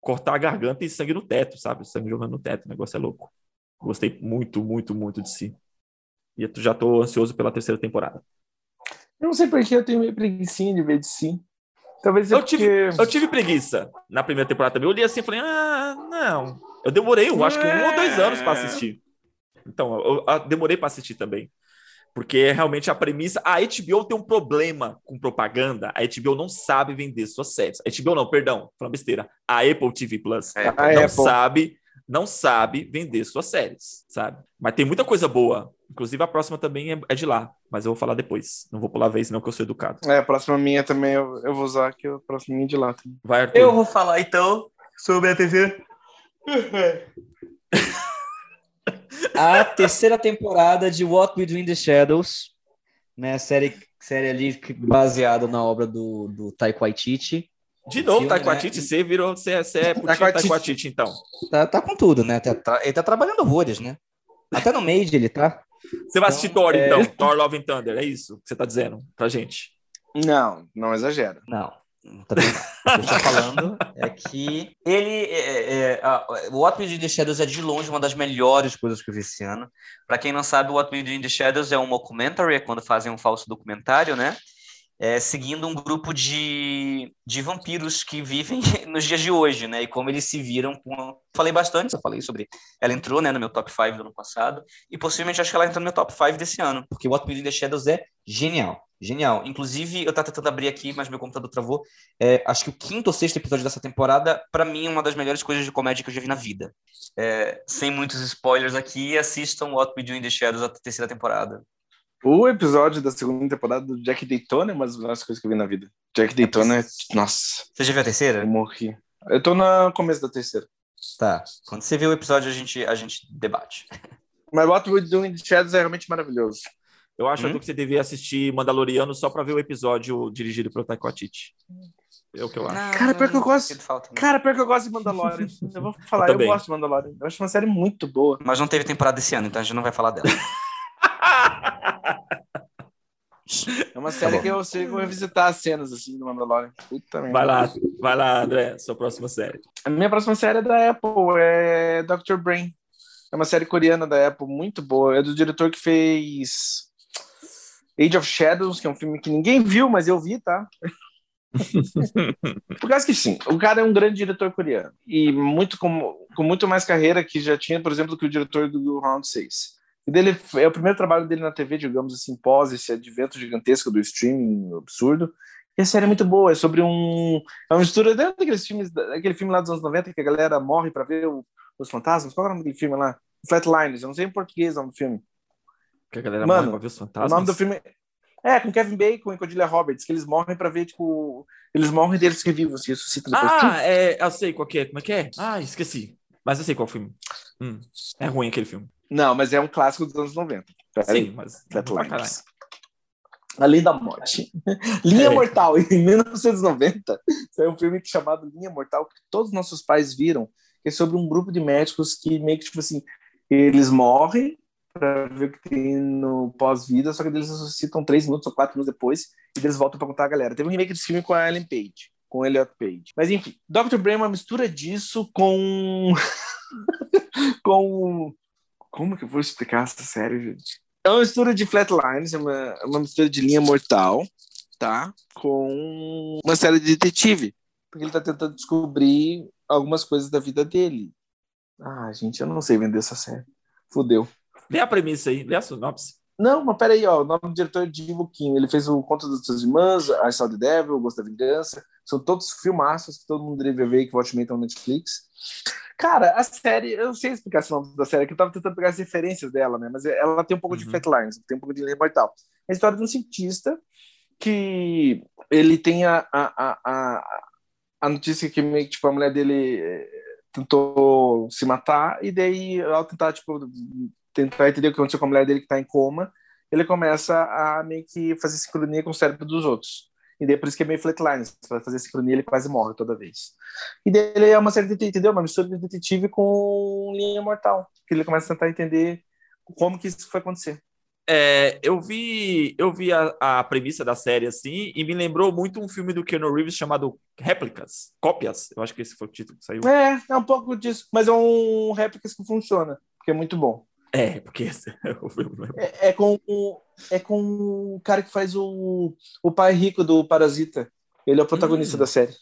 Cortar a garganta e sangue no teto, sabe? Sangue jogando no teto, o negócio é louco. Gostei muito, muito, muito de si. E eu já tô ansioso pela terceira temporada. Eu não sei porque eu tenho meio preguiça de ver de si. Talvez eu, é porque... tive, eu tive preguiça na primeira temporada também. Eu li assim e falei, ah, não. Eu demorei, eu acho que um ou dois anos para assistir. Então, eu, eu demorei para assistir também. Porque é realmente a premissa. A HBO tem um problema com propaganda. A HBO não sabe vender suas séries. A HBO não, perdão, falando besteira. A Apple TV Plus é, não Apple. sabe, não sabe vender suas séries, sabe? Mas tem muita coisa boa. Inclusive, a próxima também é, é, de lá, mas eu vou falar depois. Não vou pular a vez, não, que eu sou educado. É, a próxima minha também eu, eu vou usar, que a próxima minha é de lá também. Vai, Arthur. Eu vou falar então sobre a terceira. [laughs] a terceira temporada de What Between the Shadows, né? Série, série ali baseada na obra do, do Taika Waititi. De novo, Taika né? Waititi, você virou, você, você é Taika Waititi, então. Tá, tá com tudo, né? Tá, tá, ele tá trabalhando horrores, né? Até no Made ele tá. Você vai assistir então, Thor, é... então. Thor Love and Thunder, é isso que você tá dizendo pra gente. Não, não exagera. Não. Também não. O que eu estou falando é que ele. É, é, a, o What We Do in the Shadows é de longe uma das melhores coisas que eu vi esse ano. Para quem não sabe, o What We Do in the Shadows é um documentary, é quando fazem um falso documentário, né? É, seguindo um grupo de, de vampiros que vivem [laughs] nos dias de hoje, né? E como eles se viram com. Falei bastante, eu falei sobre. Ela entrou né, no meu top 5 do ano passado, e possivelmente acho que ela entrou no meu top 5 desse ano, porque What We Do in the Shadows é genial. Genial. Inclusive, eu tava tentando abrir aqui, mas meu computador travou. É, acho que o quinto ou sexto episódio dessa temporada, para mim, é uma das melhores coisas de comédia que eu já vi na vida. É, sem muitos spoilers aqui, assistam What We Do in the Shadows, a terceira temporada. O episódio da segunda temporada do Jack Daytona é uma das melhores coisas que eu vi na vida. Jack Daytona é. Nossa. Você já viu a terceira? Eu morri. Eu tô no começo da terceira. Tá. Quando você vê o episódio, a gente, a gente debate. [laughs] Mas What We Do in the Shadows é realmente maravilhoso. Eu acho hum? que você devia assistir Mandaloriano só pra ver o episódio dirigido pelo Taika Waititi. É o que eu acho. Não, cara, pior que eu gosto. Cara, pior que eu gosto de Mandalorian. [laughs] eu vou falar, eu, eu gosto de Mandalorian. Eu acho uma série muito boa. Mas não teve temporada esse ano, então a gente não vai falar dela. [laughs] [laughs] É uma série tá que eu consigo revisitar as cenas assim do Mandalorian. Puta vai lá, vai lá, André, sua próxima série. A minha próxima série é da Apple, é Dr. Brain. É uma série coreana da Apple, muito boa. É do diretor que fez Age of Shadows, que é um filme que ninguém viu, mas eu vi, tá? [laughs] Por causa que sim, o cara é um grande diretor coreano e muito com, com muito mais carreira que já tinha, por exemplo, que o diretor do Round 6. E dele é o primeiro trabalho dele na TV, digamos assim, pós esse advento gigantesco do streaming absurdo. E a série é muito boa, é sobre um. É uma mistura daqueles filmes, daquele filme lá dos anos 90 que a galera morre para ver o, os fantasmas. Qual é o nome do filme lá? Flatliners, eu não sei em português o nome do filme. Que a galera Mano, morre pra ver os fantasmas? O nome do filme é, com Kevin Bacon e Cordelia Roberts, que eles morrem pra ver, tipo. Eles morrem deles revivem, se ressuscitam depois. Ah, é, eu sei qual que é. Como é que é? Ah, esqueci. Mas eu sei qual filme. Hum, é ruim aquele filme. Não, mas é um clássico dos anos 90. Pera Sim, mas. Atlantis. A Lei da Morte. [laughs] Linha é. Mortal, [laughs] em 1990, saiu um filme chamado Linha Mortal, que todos os nossos pais viram, que é sobre um grupo de médicos que meio que, tipo assim, eles morrem para ver o que tem no pós-vida, só que eles ressuscitam três minutos ou quatro minutos depois e eles voltam para contar a galera. Teve um remake desse filme com a Ellen Page, com Elliot Page. Mas enfim, Dr. Brain é uma mistura disso com. [laughs] com. Como que eu vou explicar essa série, gente? É uma mistura de Flatlines, é uma, é uma mistura de linha mortal, tá? Com uma série de detetive. Porque ele tá tentando descobrir algumas coisas da vida dele. Ah, gente, eu não sei vender essa série. Fudeu. Lê a premissa aí, lê a sinopse. Não, mas peraí, ó, o nome do diretor é Divo Kim. Ele fez o Conto das Suas Irmãs, I Saw the Devil, o Gosto da Vingança. São todos filmaços que todo mundo deveria ver, que volte estão no Netflix. Cara, a série, eu não sei explicar o nome da série, que eu tava tentando pegar as referências dela, né? Mas ela tem um pouco uhum. de Fatlines, tem um pouco de Lei Mortal. É a história de um cientista que ele tem a, a, a, a notícia que meio tipo, a mulher dele eh, tentou se matar, e daí, ao tentar, tipo, tentar entender o que aconteceu com a mulher dele que está em coma, ele começa a meio que fazer sincronia com o cérebro dos outros. E daí por isso que é meio flatlines, para fazer sincronia ele quase morre toda vez. E daí ele é uma série de, entendeu? Uma mistura de detetive com linha mortal, que ele começa a tentar entender como que isso foi acontecer. É, eu vi, eu vi a, a, premissa da série assim e me lembrou muito um filme do Keanu Reeves chamado Réplicas, Cópias. Eu acho que esse foi o título que saiu. É, é um pouco disso, mas é um réplicas que funciona, porque é muito bom. É, porque [laughs] é o. É, é, com, é com o cara que faz o, o pai rico do Parasita. Ele é o protagonista hum, da série.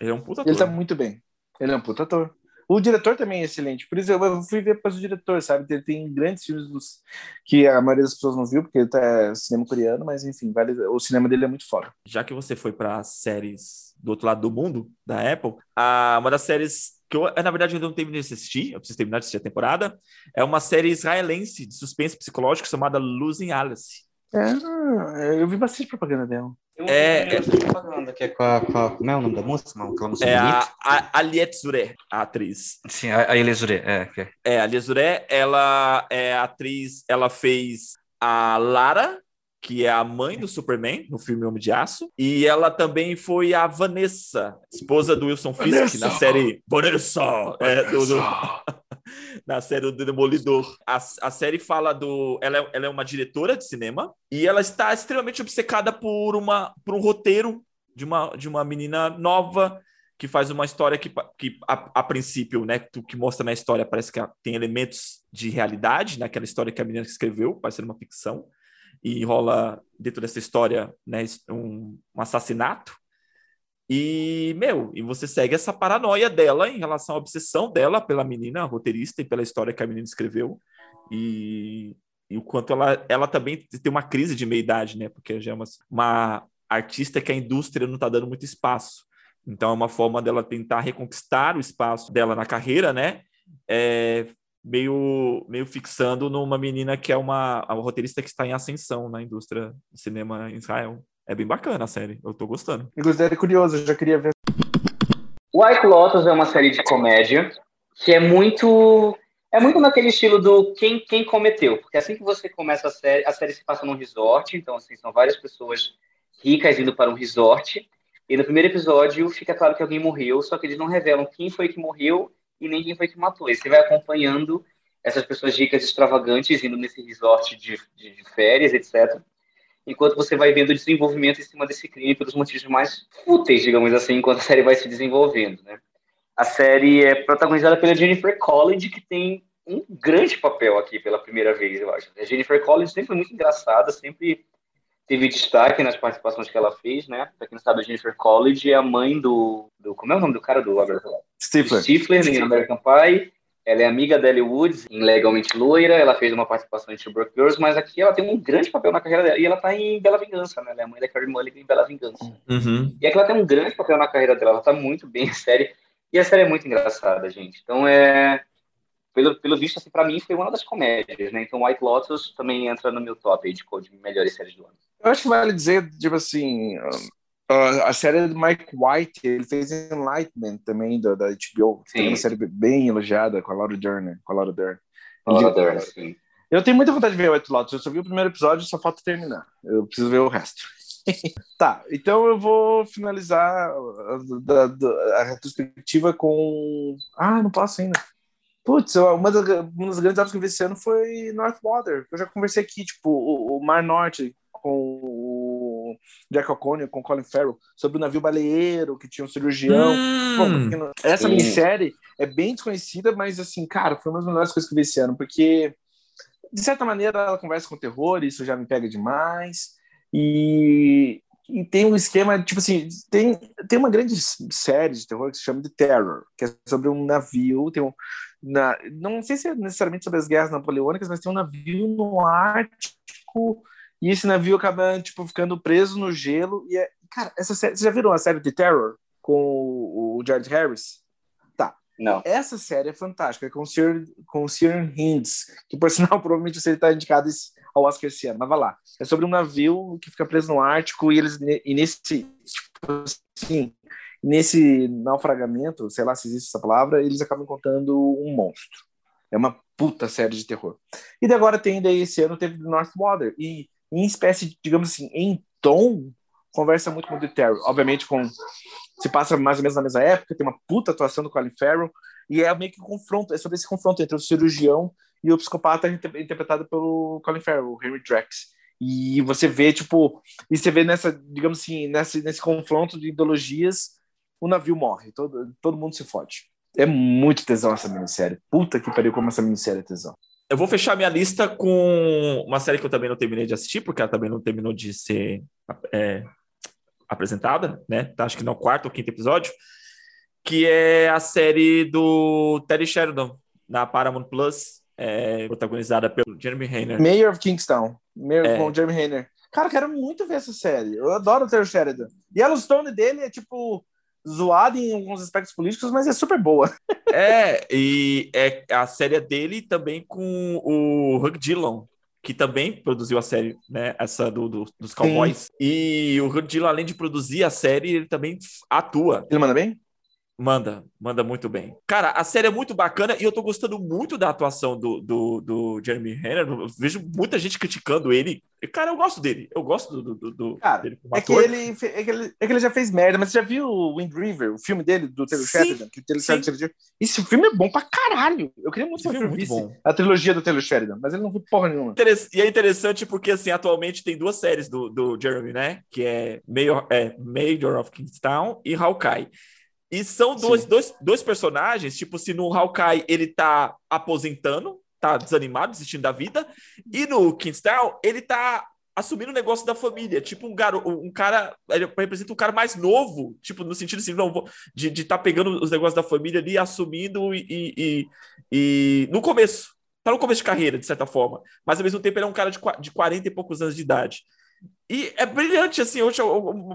Ele é um puta ator. Ele tá muito bem. Ele é um puta ator. O diretor também é excelente. Por isso eu fui ver depois o diretor, sabe? Ele tem grandes filmes dos... que a maioria das pessoas não viu, porque ele tá é cinema coreano, mas enfim, vale... o cinema dele é muito foda. Já que você foi para séries do outro lado do mundo, da Apple, a... uma das séries que eu, na verdade, eu não terminei de assistir, eu preciso terminar de assistir a temporada, é uma série israelense de suspense psicológico chamada Losing Alice. É, eu vi bastante propaganda dela. É, é propaganda que é com a, com a, Como é o nome da moça? Não, aquela moça é a, a Aliette Zuré, a atriz. Sim, a, a Aliette Zuré, é. É, a Aliette Zuré, ela é atriz, ela fez a Lara que é a mãe do Superman no filme Homem de Aço, e ela também foi a Vanessa, esposa do Wilson Fisk na série Vanessa, é, do, do... [laughs] na série do Demolidor. A, a série fala do. Ela é, ela é uma diretora de cinema e ela está extremamente obcecada por, uma, por um roteiro de uma, de uma menina nova que faz uma história que, que a, a, princípio, né, que mostra na história, parece que tem elementos de realidade naquela história que a menina escreveu, parece ser uma ficção e rola dentro dessa história né, um, um, assassinato. E, meu, e você segue essa paranoia dela em relação à obsessão dela pela menina, roteirista, e pela história que a menina escreveu. E, e o quanto ela, ela também tem uma crise de meia-idade, né? Porque já é uma, uma artista que a indústria não está dando muito espaço. Então é uma forma dela tentar reconquistar o espaço dela na carreira, né? É, meio, meio fixando numa menina que é uma, uma roteirista que está em ascensão na indústria do cinema em Israel. É bem bacana a série, eu tô gostando. Inclusive, é curioso, eu já queria ver. White Lotus é uma série de comédia que é muito é muito naquele estilo do quem, quem cometeu, porque assim que você começa a série, a série se passa num resort, então assim, são várias pessoas ricas indo para um resort, e no primeiro episódio fica claro que alguém morreu, só que eles não revelam quem foi que morreu e quem foi que matou. E você vai acompanhando essas pessoas ricas extravagantes indo nesse resort de, de, de férias, etc. Enquanto você vai vendo o desenvolvimento em cima desse crime pelos motivos mais fúteis, digamos assim, enquanto a série vai se desenvolvendo, né? A série é protagonizada pela Jennifer College, que tem um grande papel aqui pela primeira vez, eu acho. A Jennifer College sempre foi muito engraçada, sempre teve destaque nas participações que ela fez, né? Pra quem não sabe, a Jennifer College é a mãe do. do como é o nome do cara do Robert Stifler. Stifler, em American Pie. Ela é amiga da Ellie Woods em Legalmente Loira. Ela fez uma participação em Two Broke Girls, mas aqui ela tem um grande papel na carreira dela. E ela tá em Bela Vingança, né? Ela é a mãe da Carrie Mulligan em Bela Vingança. Uhum. E aqui ela tem um grande papel na carreira dela. Ela tá muito bem, a série. E a série é muito engraçada, gente. Então é pelo, pelo visto, assim, para mim foi uma das comédias, né? Então White Lotus também entra no meu top aí de, de melhores séries do ano. Eu acho que vale dizer, tipo assim, uh, a série do Mike White, ele fez Enlightenment também, da, da HBO. Sim. uma série bem elogiada com a Laura Dern, com a Laura Dern. Laura Dern, sim. Eu tenho muita vontade de ver White Lotus. Eu só vi o primeiro episódio, só falta terminar. Eu preciso ver o resto. [laughs] tá, então eu vou finalizar a, a, a retrospectiva com. Ah, não posso ainda. Putz, uma das, uma das grandes obras que eu vi esse ano foi Northwater. Eu já conversei aqui, tipo, o, o Mar Norte com o Jack O'Connor, com o Colin Farrell, sobre o navio baleeiro, que tinha um cirurgião. Hum, Bom, essa sim. minissérie é bem desconhecida, mas, assim, cara, foi uma das melhores coisas que eu vi esse ano, porque, de certa maneira, ela conversa com terror, isso já me pega demais. E, e tem um esquema, tipo assim, tem, tem uma grande série de terror que se chama The Terror, que é sobre um navio, tem um, na, não sei se é necessariamente sobre as guerras napoleônicas, mas tem um navio no Ártico e esse navio acaba tipo ficando preso no gelo e é, cara, essa série, vocês já viram a série The Terror com o, o George Harris? Tá. Não. Essa série é fantástica, é com o Sir, com o Sir Hinds, que por [laughs] sinal provavelmente você está indicado ao Oscar esse ano, mas vai lá. É sobre um navio que fica preso no Ártico e eles e nesse tipo assim, nesse naufragamento, sei lá se existe essa palavra, eles acabam encontrando um monstro. É uma puta série de terror. E daí agora tem daí esse ano teve Northwater e em espécie, digamos assim, em tom, conversa muito com o The Terror. Obviamente com se passa mais ou menos na mesma época, tem uma puta atuação do Colin Farrell e é meio que um confronto, é sobre esse confronto entre o cirurgião e o psicopata interpretado pelo Colin Farrell, o Henry Drax. E você vê, tipo, e você vê nessa, digamos assim, nesse, nesse confronto de ideologias o navio morre, todo, todo mundo se fode. É muito tesão essa minissérie. Puta que pariu como essa minissérie é tesão. Eu vou fechar minha lista com uma série que eu também não terminei de assistir, porque ela também não terminou de ser é, apresentada, né? Tá, acho que no quarto ou quinto episódio, que é a série do Terry Sheridan, na Paramount Plus, é, protagonizada pelo Jeremy Renner. Mayor of Kingstown, Mayor é. com Jeremy Renner. Cara, eu quero muito ver essa série. Eu adoro o Terry Sheridan. E Yellowstone dele é tipo zoada em alguns aspectos políticos, mas é super boa. [laughs] É, e é a série dele também com o Hugh Dillon, que também produziu a série, né? Essa do, do dos Cowboys. Sim. E o Hugh Dillon, além de produzir a série, ele também atua. Ele manda bem? Manda, manda muito bem. Cara, a série é muito bacana e eu tô gostando muito da atuação do, do, do Jeremy Renner. Eu vejo muita gente criticando ele. E, cara, eu gosto dele. Eu gosto do, do, do cara, dele como é Que ele, é, que ele, é que ele já fez merda, mas você já viu o Wind River, o filme dele, do Taylor Sheridan? Que o Taylor Sheridan Esse filme é bom pra caralho. Eu queria muito que é muito bom. a trilogia do Taylor Sheridan, mas ele não viu porra nenhuma. E é interessante porque, assim, atualmente tem duas séries do, do Jeremy, né? Que é Major, é Major of Kingstown e Hawkeye. E são dois, dois, dois personagens, tipo, se no Hawkeye ele tá aposentando, tá desanimado, desistindo da vida, e no Kingstown ele tá assumindo o negócio da família, tipo um, garo, um cara, ele representa um cara mais novo, tipo, no sentido assim, não, de estar tá pegando os negócios da família ali, assumindo e, e, e, no começo, tá no começo de carreira, de certa forma, mas ao mesmo tempo ele é um cara de, de 40 e poucos anos de idade. E é brilhante, assim, hoje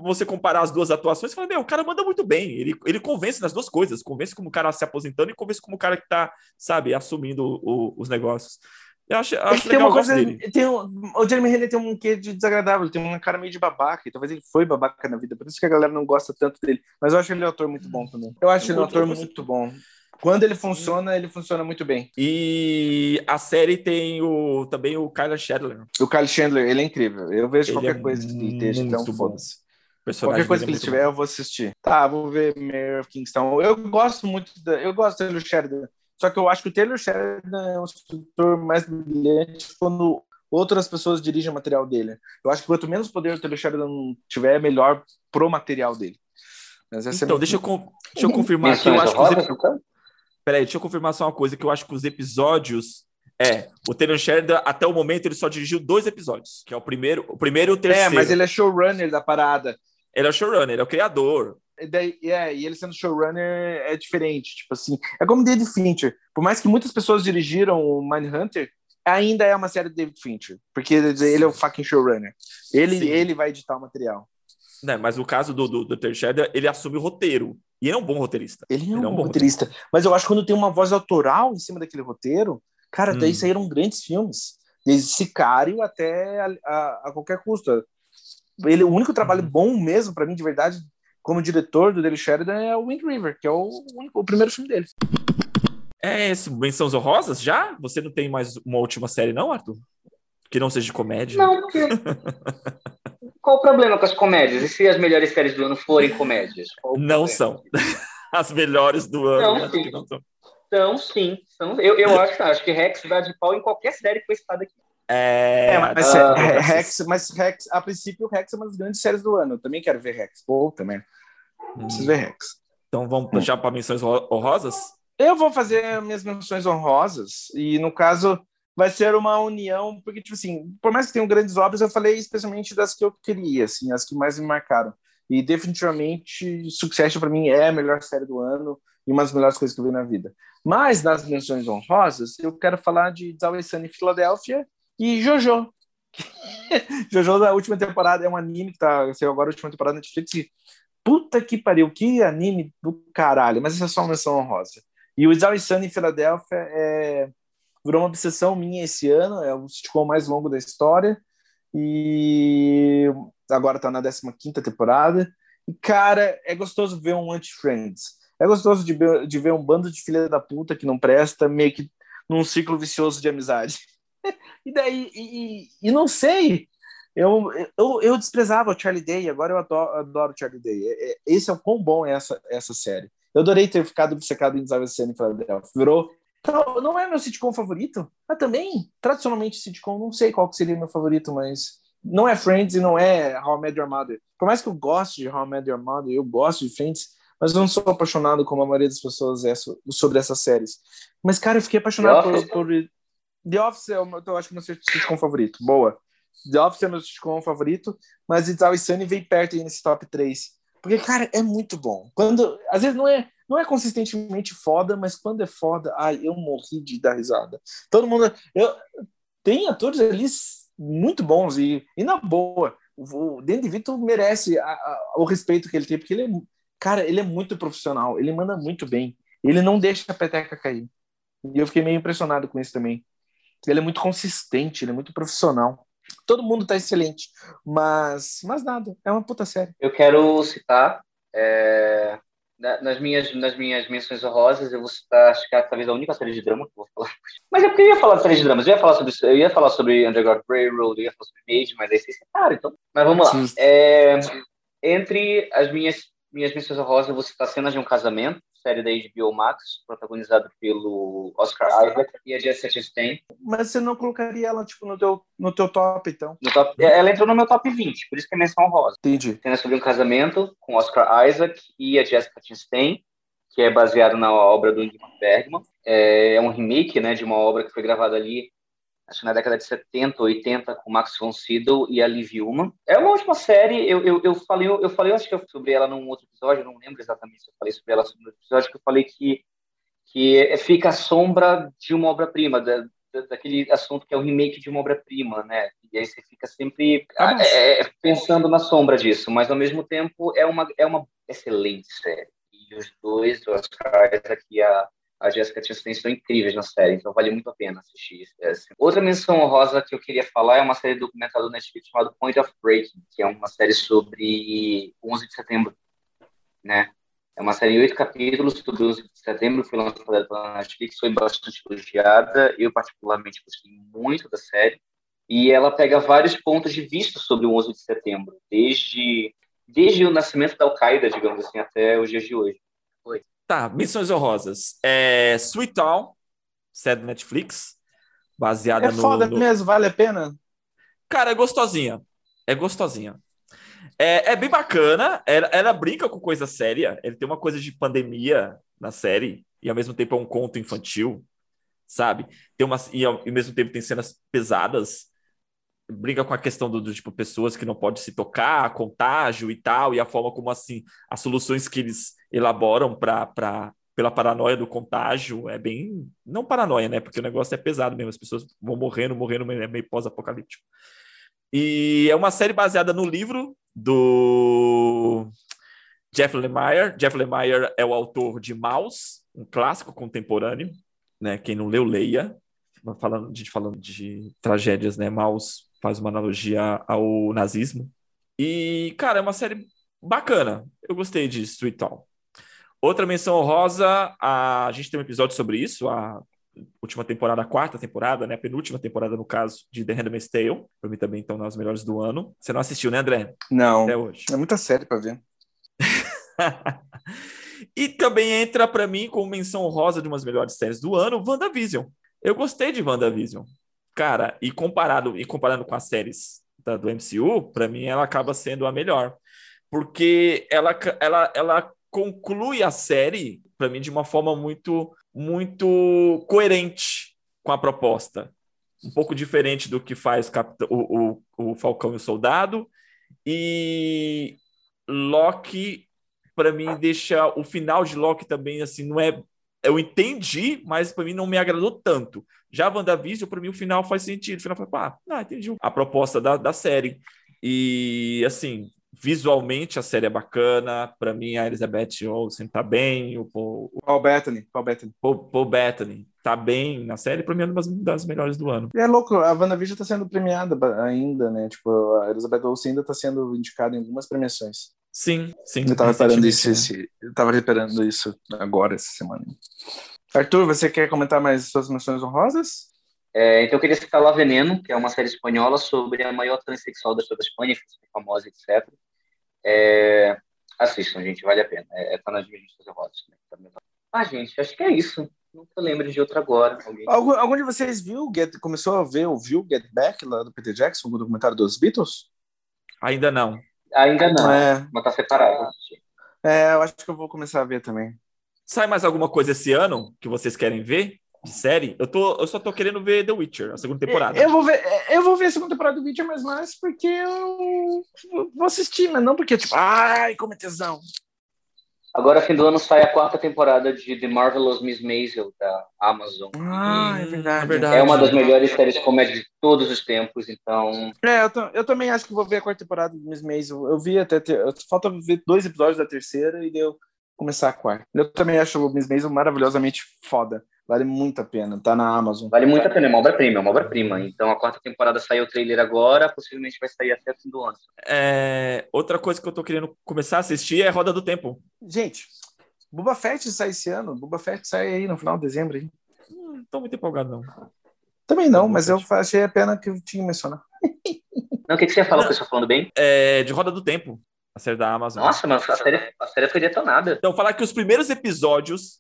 você comparar as duas atuações e falar, meu, o cara manda muito bem. Ele, ele convence nas duas coisas. Convence como o cara se aposentando e convence como o cara que tá, sabe, assumindo o, os negócios. Eu acho, eu é acho legal, tem uma coisa, tem um, o Jeremy Renner tem um quê de desagradável, tem uma cara meio de babaca, e talvez ele foi babaca na vida, por isso que a galera não gosta tanto dele. Mas eu acho ele um ator muito bom também. Eu acho ele um ator muito bom. Quando ele funciona, ele funciona muito bem. E a série tem o, também o Kyle Chandler. O Kyle Chandler, ele é incrível. Eu vejo ele qualquer é coisa que esteja, então foda-se. Qualquer coisa que ele tiver, bom. eu vou assistir. Tá, vou ver Mayor of Kingston. Eu gosto muito da, eu gosto do Sheridan. Só que eu acho que o Taylor Sheridan é um escritor mais brilhante quando outras pessoas dirigem o material dele. Eu acho que quanto menos poder o Taylor Sheridan tiver, melhor pro material dele. Mas então, é... deixa, eu, deixa eu confirmar aqui. Eu acho que os... Peraí, deixa eu confirmar só uma coisa, que eu acho que os episódios... É, o Taylor Sheridan, até o momento, ele só dirigiu dois episódios, que é o primeiro, o primeiro e o terceiro. É, mas ele é showrunner da parada. Ele é o showrunner, ele é o criador. E, daí, é, e ele sendo showrunner é diferente, tipo assim. É como David Fincher. Por mais que muitas pessoas dirigiram o Mindhunter, ainda é uma série de David Fincher, porque ele é o fucking showrunner. Ele, ele vai editar o material. Não, mas no caso do, do, do Ter ele assume o roteiro. E ele é um bom roteirista. Ele é um, ele é um bom roteirista. roteirista. Mas eu acho que quando tem uma voz autoral em cima daquele roteiro, cara, hum. daí saíram grandes filmes. Desde Sicário até a, a, a qualquer custo. Ele, o único trabalho uhum. bom mesmo, para mim, de verdade, como diretor do Daily Sheridan, é o Wind River, que é o, único, o primeiro filme dele. É esse, Menções Honrosas já? Você não tem mais uma última série, não, Arthur? Que não seja de comédia? Não, porque... [laughs] Qual o problema com as comédias? E se as melhores séries do ano forem comédias? Não são. [laughs] As melhores do ano. Não, sim. Não são. São, sim. São. Eu, eu acho, acho que Rex dá de pau em qualquer série que foi citada aqui. É, é mas, uh, Rex, mas Rex, a princípio, Rex é uma das grandes séries do ano. Eu também quero ver Rex. Pô, também. Hum. Preciso ver Rex. Então vamos puxar para menções honrosas? Eu vou fazer minhas menções honrosas. E no caso, vai ser uma união, porque, tipo assim, por mais que tenham grandes obras, eu falei especialmente das que eu queria, assim, as que mais me marcaram. E definitivamente, Succession para mim é a melhor série do ano e uma das melhores coisas que eu vi na vida. Mas nas menções honrosas, eu quero falar de It's em Filadélfia e Jojo. [laughs] Jojo da última temporada é um anime que tá, saiu agora a última temporada na Netflix. E, puta que pariu, que anime do caralho. Mas essa é só uma menção honrosa. E o It's Sun em Filadélfia é virou uma obsessão minha esse ano, é o sitcom mais longo da história, e agora tá na 15 temporada. E, cara, é gostoso ver um anti-Friends. É gostoso de ver, de ver um bando de filha da puta que não presta, meio que num ciclo vicioso de amizade. [laughs] e daí, e, e, não sei, eu, eu, eu desprezava o Charlie Day, agora eu adoro, o Charlie Day. É, é, esse é o quão bom é essa, essa série. Eu adorei ter ficado obcecado em Desavença em Philadelphia. Virou não é meu sitcom favorito, mas também, tradicionalmente, sitcom, não sei qual que seria meu favorito, mas não é Friends e não é How I Met Your Mother. Por mais que eu goste de How I Met Your Mother, eu gosto de Friends, mas eu não sou apaixonado como a maioria das pessoas é sobre essas séries. Mas, cara, eu fiquei apaixonado por, por, The Office é o meu, eu acho que é o meu sitcom favorito. Boa. The Office é meu sitcom favorito, mas It's Always Sunny vem perto aí nesse top 3. Porque, cara, é muito bom. Quando, às vezes não é não é consistentemente foda, mas quando é foda, ai, eu morri de dar risada. Todo mundo. Eu, tem atores ali muito bons e, e na boa. O Danny Vito merece a, a, o respeito que ele tem, porque ele é, cara, ele é muito profissional, ele manda muito bem. Ele não deixa a peteca cair. E eu fiquei meio impressionado com isso também. Ele é muito consistente, ele é muito profissional. Todo mundo tá excelente, mas, mas nada, é uma puta série. Eu quero citar é, nas minhas, nas minhas menções honrosas, eu vou citar, acho que é talvez a única série de drama que eu vou falar. [laughs] Mas é porque eu ia falar de série de dramas, eu ia falar sobre, eu ia falar sobre Underground Railroad, eu ia falar sobre Mage, mas aí vocês separaram, então. Mas vamos lá. É, entre as minhas, minhas menções honrosas, eu vou citar Cenas de um Casamento, série da HBO Max, protagonizada pelo Oscar Isaac e a Jessica Chastain. Mas você não colocaria ela tipo no teu no teu top então? Top, ela entrou no meu top 20, por isso que é menção rosa. Entendi. Cena sobre um casamento com Oscar Isaac e a Jessica Chastain, que é baseado na obra do Ingmar Bergman. É, é um remake, né, de uma obra que foi gravada ali acho que na década de 70, 80, com Max von Sydow e a Liv Ullmann. É uma ótima série, eu, eu, eu falei, eu falei, acho que eu sobre ela num outro episódio, não lembro exatamente se eu falei sobre ela no episódio, que eu falei que, que fica a sombra de uma obra-prima, da, daquele assunto que é o remake de uma obra-prima, né? E aí você fica sempre ah, é, é, pensando na sombra disso, mas ao mesmo tempo é uma, é uma excelente série. E os dois, os caras aqui, a a Jessica Chastain são incríveis na série, então vale muito a pena assistir. Outra menção honrosa que eu queria falar é uma série documental do Netflix chamada Point of Breaking, que é uma série sobre 11 de setembro, né? É uma série em oito capítulos sobre 11 de setembro, foi lançada pela Netflix, foi bastante elogiada, eu particularmente gostei muito da série, e ela pega vários pontos de vista sobre o 11 de setembro, desde, desde o nascimento da Al-Qaeda, digamos assim, até os dias de hoje. Foi. Tá, menções honrosas. É, Sweet Town, série do Netflix, baseada é no... É foda no... mesmo, vale a pena? Cara, é gostosinha. É gostosinha. É, é bem bacana. Ela, ela brinca com coisa séria. Ele tem uma coisa de pandemia na série e ao mesmo tempo é um conto infantil, sabe? Tem uma, e ao, ao mesmo tempo tem cenas pesadas briga com a questão do, do, tipo pessoas que não podem se tocar, contágio e tal, e a forma como assim as soluções que eles elaboram para pela paranoia do contágio é bem não paranoia, né? Porque o negócio é pesado mesmo, as pessoas vão morrendo, morrendo, é meio pós-apocalíptico. E é uma série baseada no livro do Jeff Lemire. Jeff Lemire é o autor de Mouse, um clássico contemporâneo, né? Quem não leu, leia. Falando de, falando de tragédias, né? Mouse faz uma analogia ao nazismo. E, cara, é uma série bacana. Eu gostei de Street Town. Outra menção honrosa, a, a gente tem um episódio sobre isso, a última temporada, a quarta temporada, né? A penúltima temporada, no caso, de The Handmaid's Tale. Pra mim também estão nas melhores do ano. Você não assistiu, né, André? Não. Até hoje. É muita série para ver. [laughs] e também entra para mim como menção honrosa de umas melhores séries do ano, WandaVision. Eu gostei de WandaVision. Cara, e comparado e comparando com as séries da, do MCU, para mim ela acaba sendo a melhor, porque ela, ela, ela conclui a série para mim de uma forma muito muito coerente com a proposta, um pouco diferente do que faz o, o, o Falcão e o Soldado. E Loki para mim deixa o final de Loki também assim não é eu entendi, mas para mim não me agradou tanto. Já WandaVision, para mim, o final faz sentido. O final foi, ah, ah, entendi a proposta da, da série. E, assim, visualmente a série é bacana. Para mim, a Elizabeth Olsen tá bem. O Paul, Paul Bettany. Paul Bettany. Paul, Paul Bettany tá bem na série. Para mim, é uma das melhores do ano. E é louco, a WandaVision tá sendo premiada ainda, né? Tipo, a Elizabeth Olsen ainda tá sendo indicada em algumas premiações. Sim, sim. Eu tava reparando isso, esse, eu tava reparando isso agora, essa semana. Arthur, você quer comentar mais suas menções honrosas? É, então eu queria citar La Veneno, que é uma série espanhola sobre a maior transexual da história da Espanha, famosa, etc. É, assistam, gente, vale a pena. É, tá nas minhas listas honrosas. Né? Ah, gente, acho que é isso. Não lembro de outra agora. Algum, algum de vocês viu, get, começou a ver ou viu Get Back, lá do Peter Jackson, o documentário dos Beatles? Ainda não. Ainda não, é. mas tá separado. É, eu acho que eu vou começar a ver também. Sai mais alguma coisa esse ano que vocês querem ver? De série? Eu, tô, eu só tô querendo ver The Witcher, a segunda temporada. Eu vou ver, eu vou ver a segunda temporada do Witcher, mas mais porque eu vou assistir, mas não porque, tipo, ai, como é tesão. Agora, fim do ano, sai a quarta temporada de The Marvelous Miss Maisel, da Amazon. Ah, é verdade. É, verdade. é uma das melhores séries de comédia de todos os tempos, então... É, eu, eu também acho que vou ver a quarta temporada de Miss Maisel. Eu vi até... Ter, falta ver dois episódios da terceira e deu começar a quarta. Eu também acho o Miss Maisel maravilhosamente foda. Vale muito a pena, tá na Amazon. Vale muito a pena, é uma obra-prima, é uma obra-prima. Então a quarta temporada saiu o trailer agora, possivelmente vai sair até o fim do ano. É... Outra coisa que eu tô querendo começar a assistir é Roda do Tempo. Gente, Boba Fett sai esse ano, Boba Fett sai aí no final de dezembro. Hein? Não tô muito empolgado, não. Também não, mas eu achei a pena que eu tinha que mencionar. Não, o que, que você ia falar, o pessoal falando bem? É, de Roda do Tempo, a série da Amazon. Nossa, mas a série, a série foi detonada. Então, falar que os primeiros episódios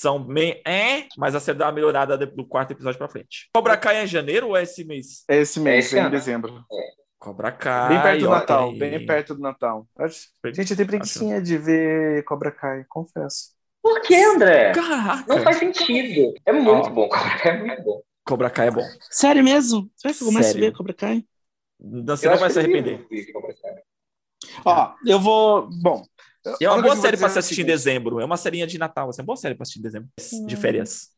são bem é, mas a série dá uma melhorada do quarto episódio pra frente. Cobra Kai é em janeiro ou é esse mês? É esse mês, é, é em dezembro. É. Cobra Kai. Bem perto do Natal, bem perto do Natal. Gente, eu tenho preguiçinha de ver Cobra Kai, confesso. Por que, André? Caraca. Não faz sentido. É muito oh. bom, Cobra Kai é muito bom. Cobra Kai é bom. Sério mesmo? Será que eu começo Sério? a ver Cobra Kai? Você eu não vai se arrepender. Ó, eu vou. Bom, é uma boa série para se assistir em dezembro. É uma serinha de Natal. É uma boa série para assistir em dezembro. De hum. férias.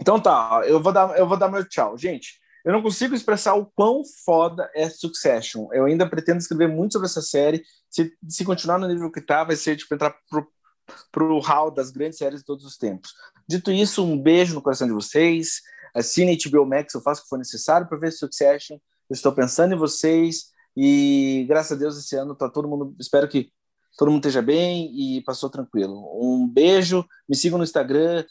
Então tá, eu vou dar, eu vou dar meu tchau. Gente, eu não consigo expressar o quão foda é Succession. Eu ainda pretendo escrever muito sobre essa série. Se, se continuar no nível que tá, vai ser tipo entrar pro, pro hall das grandes séries de todos os tempos. Dito isso, um beijo no coração de vocês. Assine HBO Max, eu faço o que for necessário para ver Succession. Eu estou pensando em vocês. E graças a Deus esse ano tá todo mundo. Espero que todo mundo esteja bem e passou tranquilo. Um beijo, me sigam no Instagram,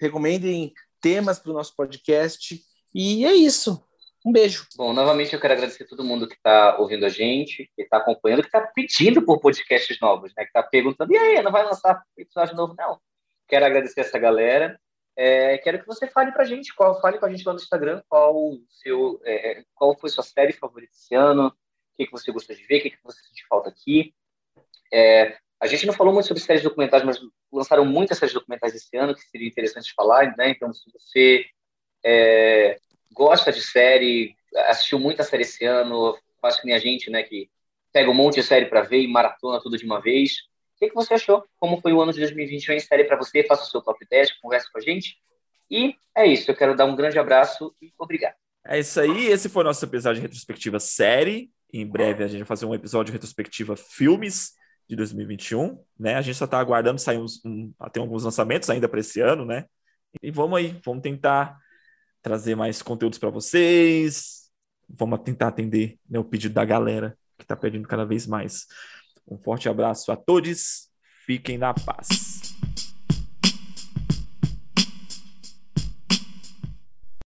recomendem temas para o nosso podcast. E é isso. Um beijo. Bom, novamente eu quero agradecer a todo mundo que está ouvindo a gente, que está acompanhando, que está pedindo por podcasts novos, né? Que está perguntando, e aí, não vai lançar episódio novo? Não. Quero agradecer essa galera. É, quero que você fale para a gente, qual, fale com a gente lá no Instagram, qual seu, é, qual foi sua série favorita esse ano, o que, que você gostou de ver, o que, que você sente falta aqui. É, a gente não falou muito sobre séries documentais, mas lançaram muitas séries documentais esse ano que seria interessante falar, né? Então, se você é, gosta de série, assistiu muita série esse ano, faz que nem a gente, né? Que pega um monte de série para ver e maratona tudo de uma vez. O que, que você achou? Como foi o ano de 2021 em série para você? Faça o seu top 10, converse com a gente. E é isso. Eu quero dar um grande abraço e obrigado. É isso aí. Esse foi nosso episódio de retrospectiva série. Em breve a gente vai fazer um episódio retrospectiva filmes de 2021, né? A gente só está aguardando sair uns, um, tem alguns lançamentos ainda para esse ano, né? E vamos aí, vamos tentar trazer mais conteúdos para vocês, vamos tentar atender né, o pedido da galera que está pedindo cada vez mais. Um forte abraço a todos, fiquem na paz.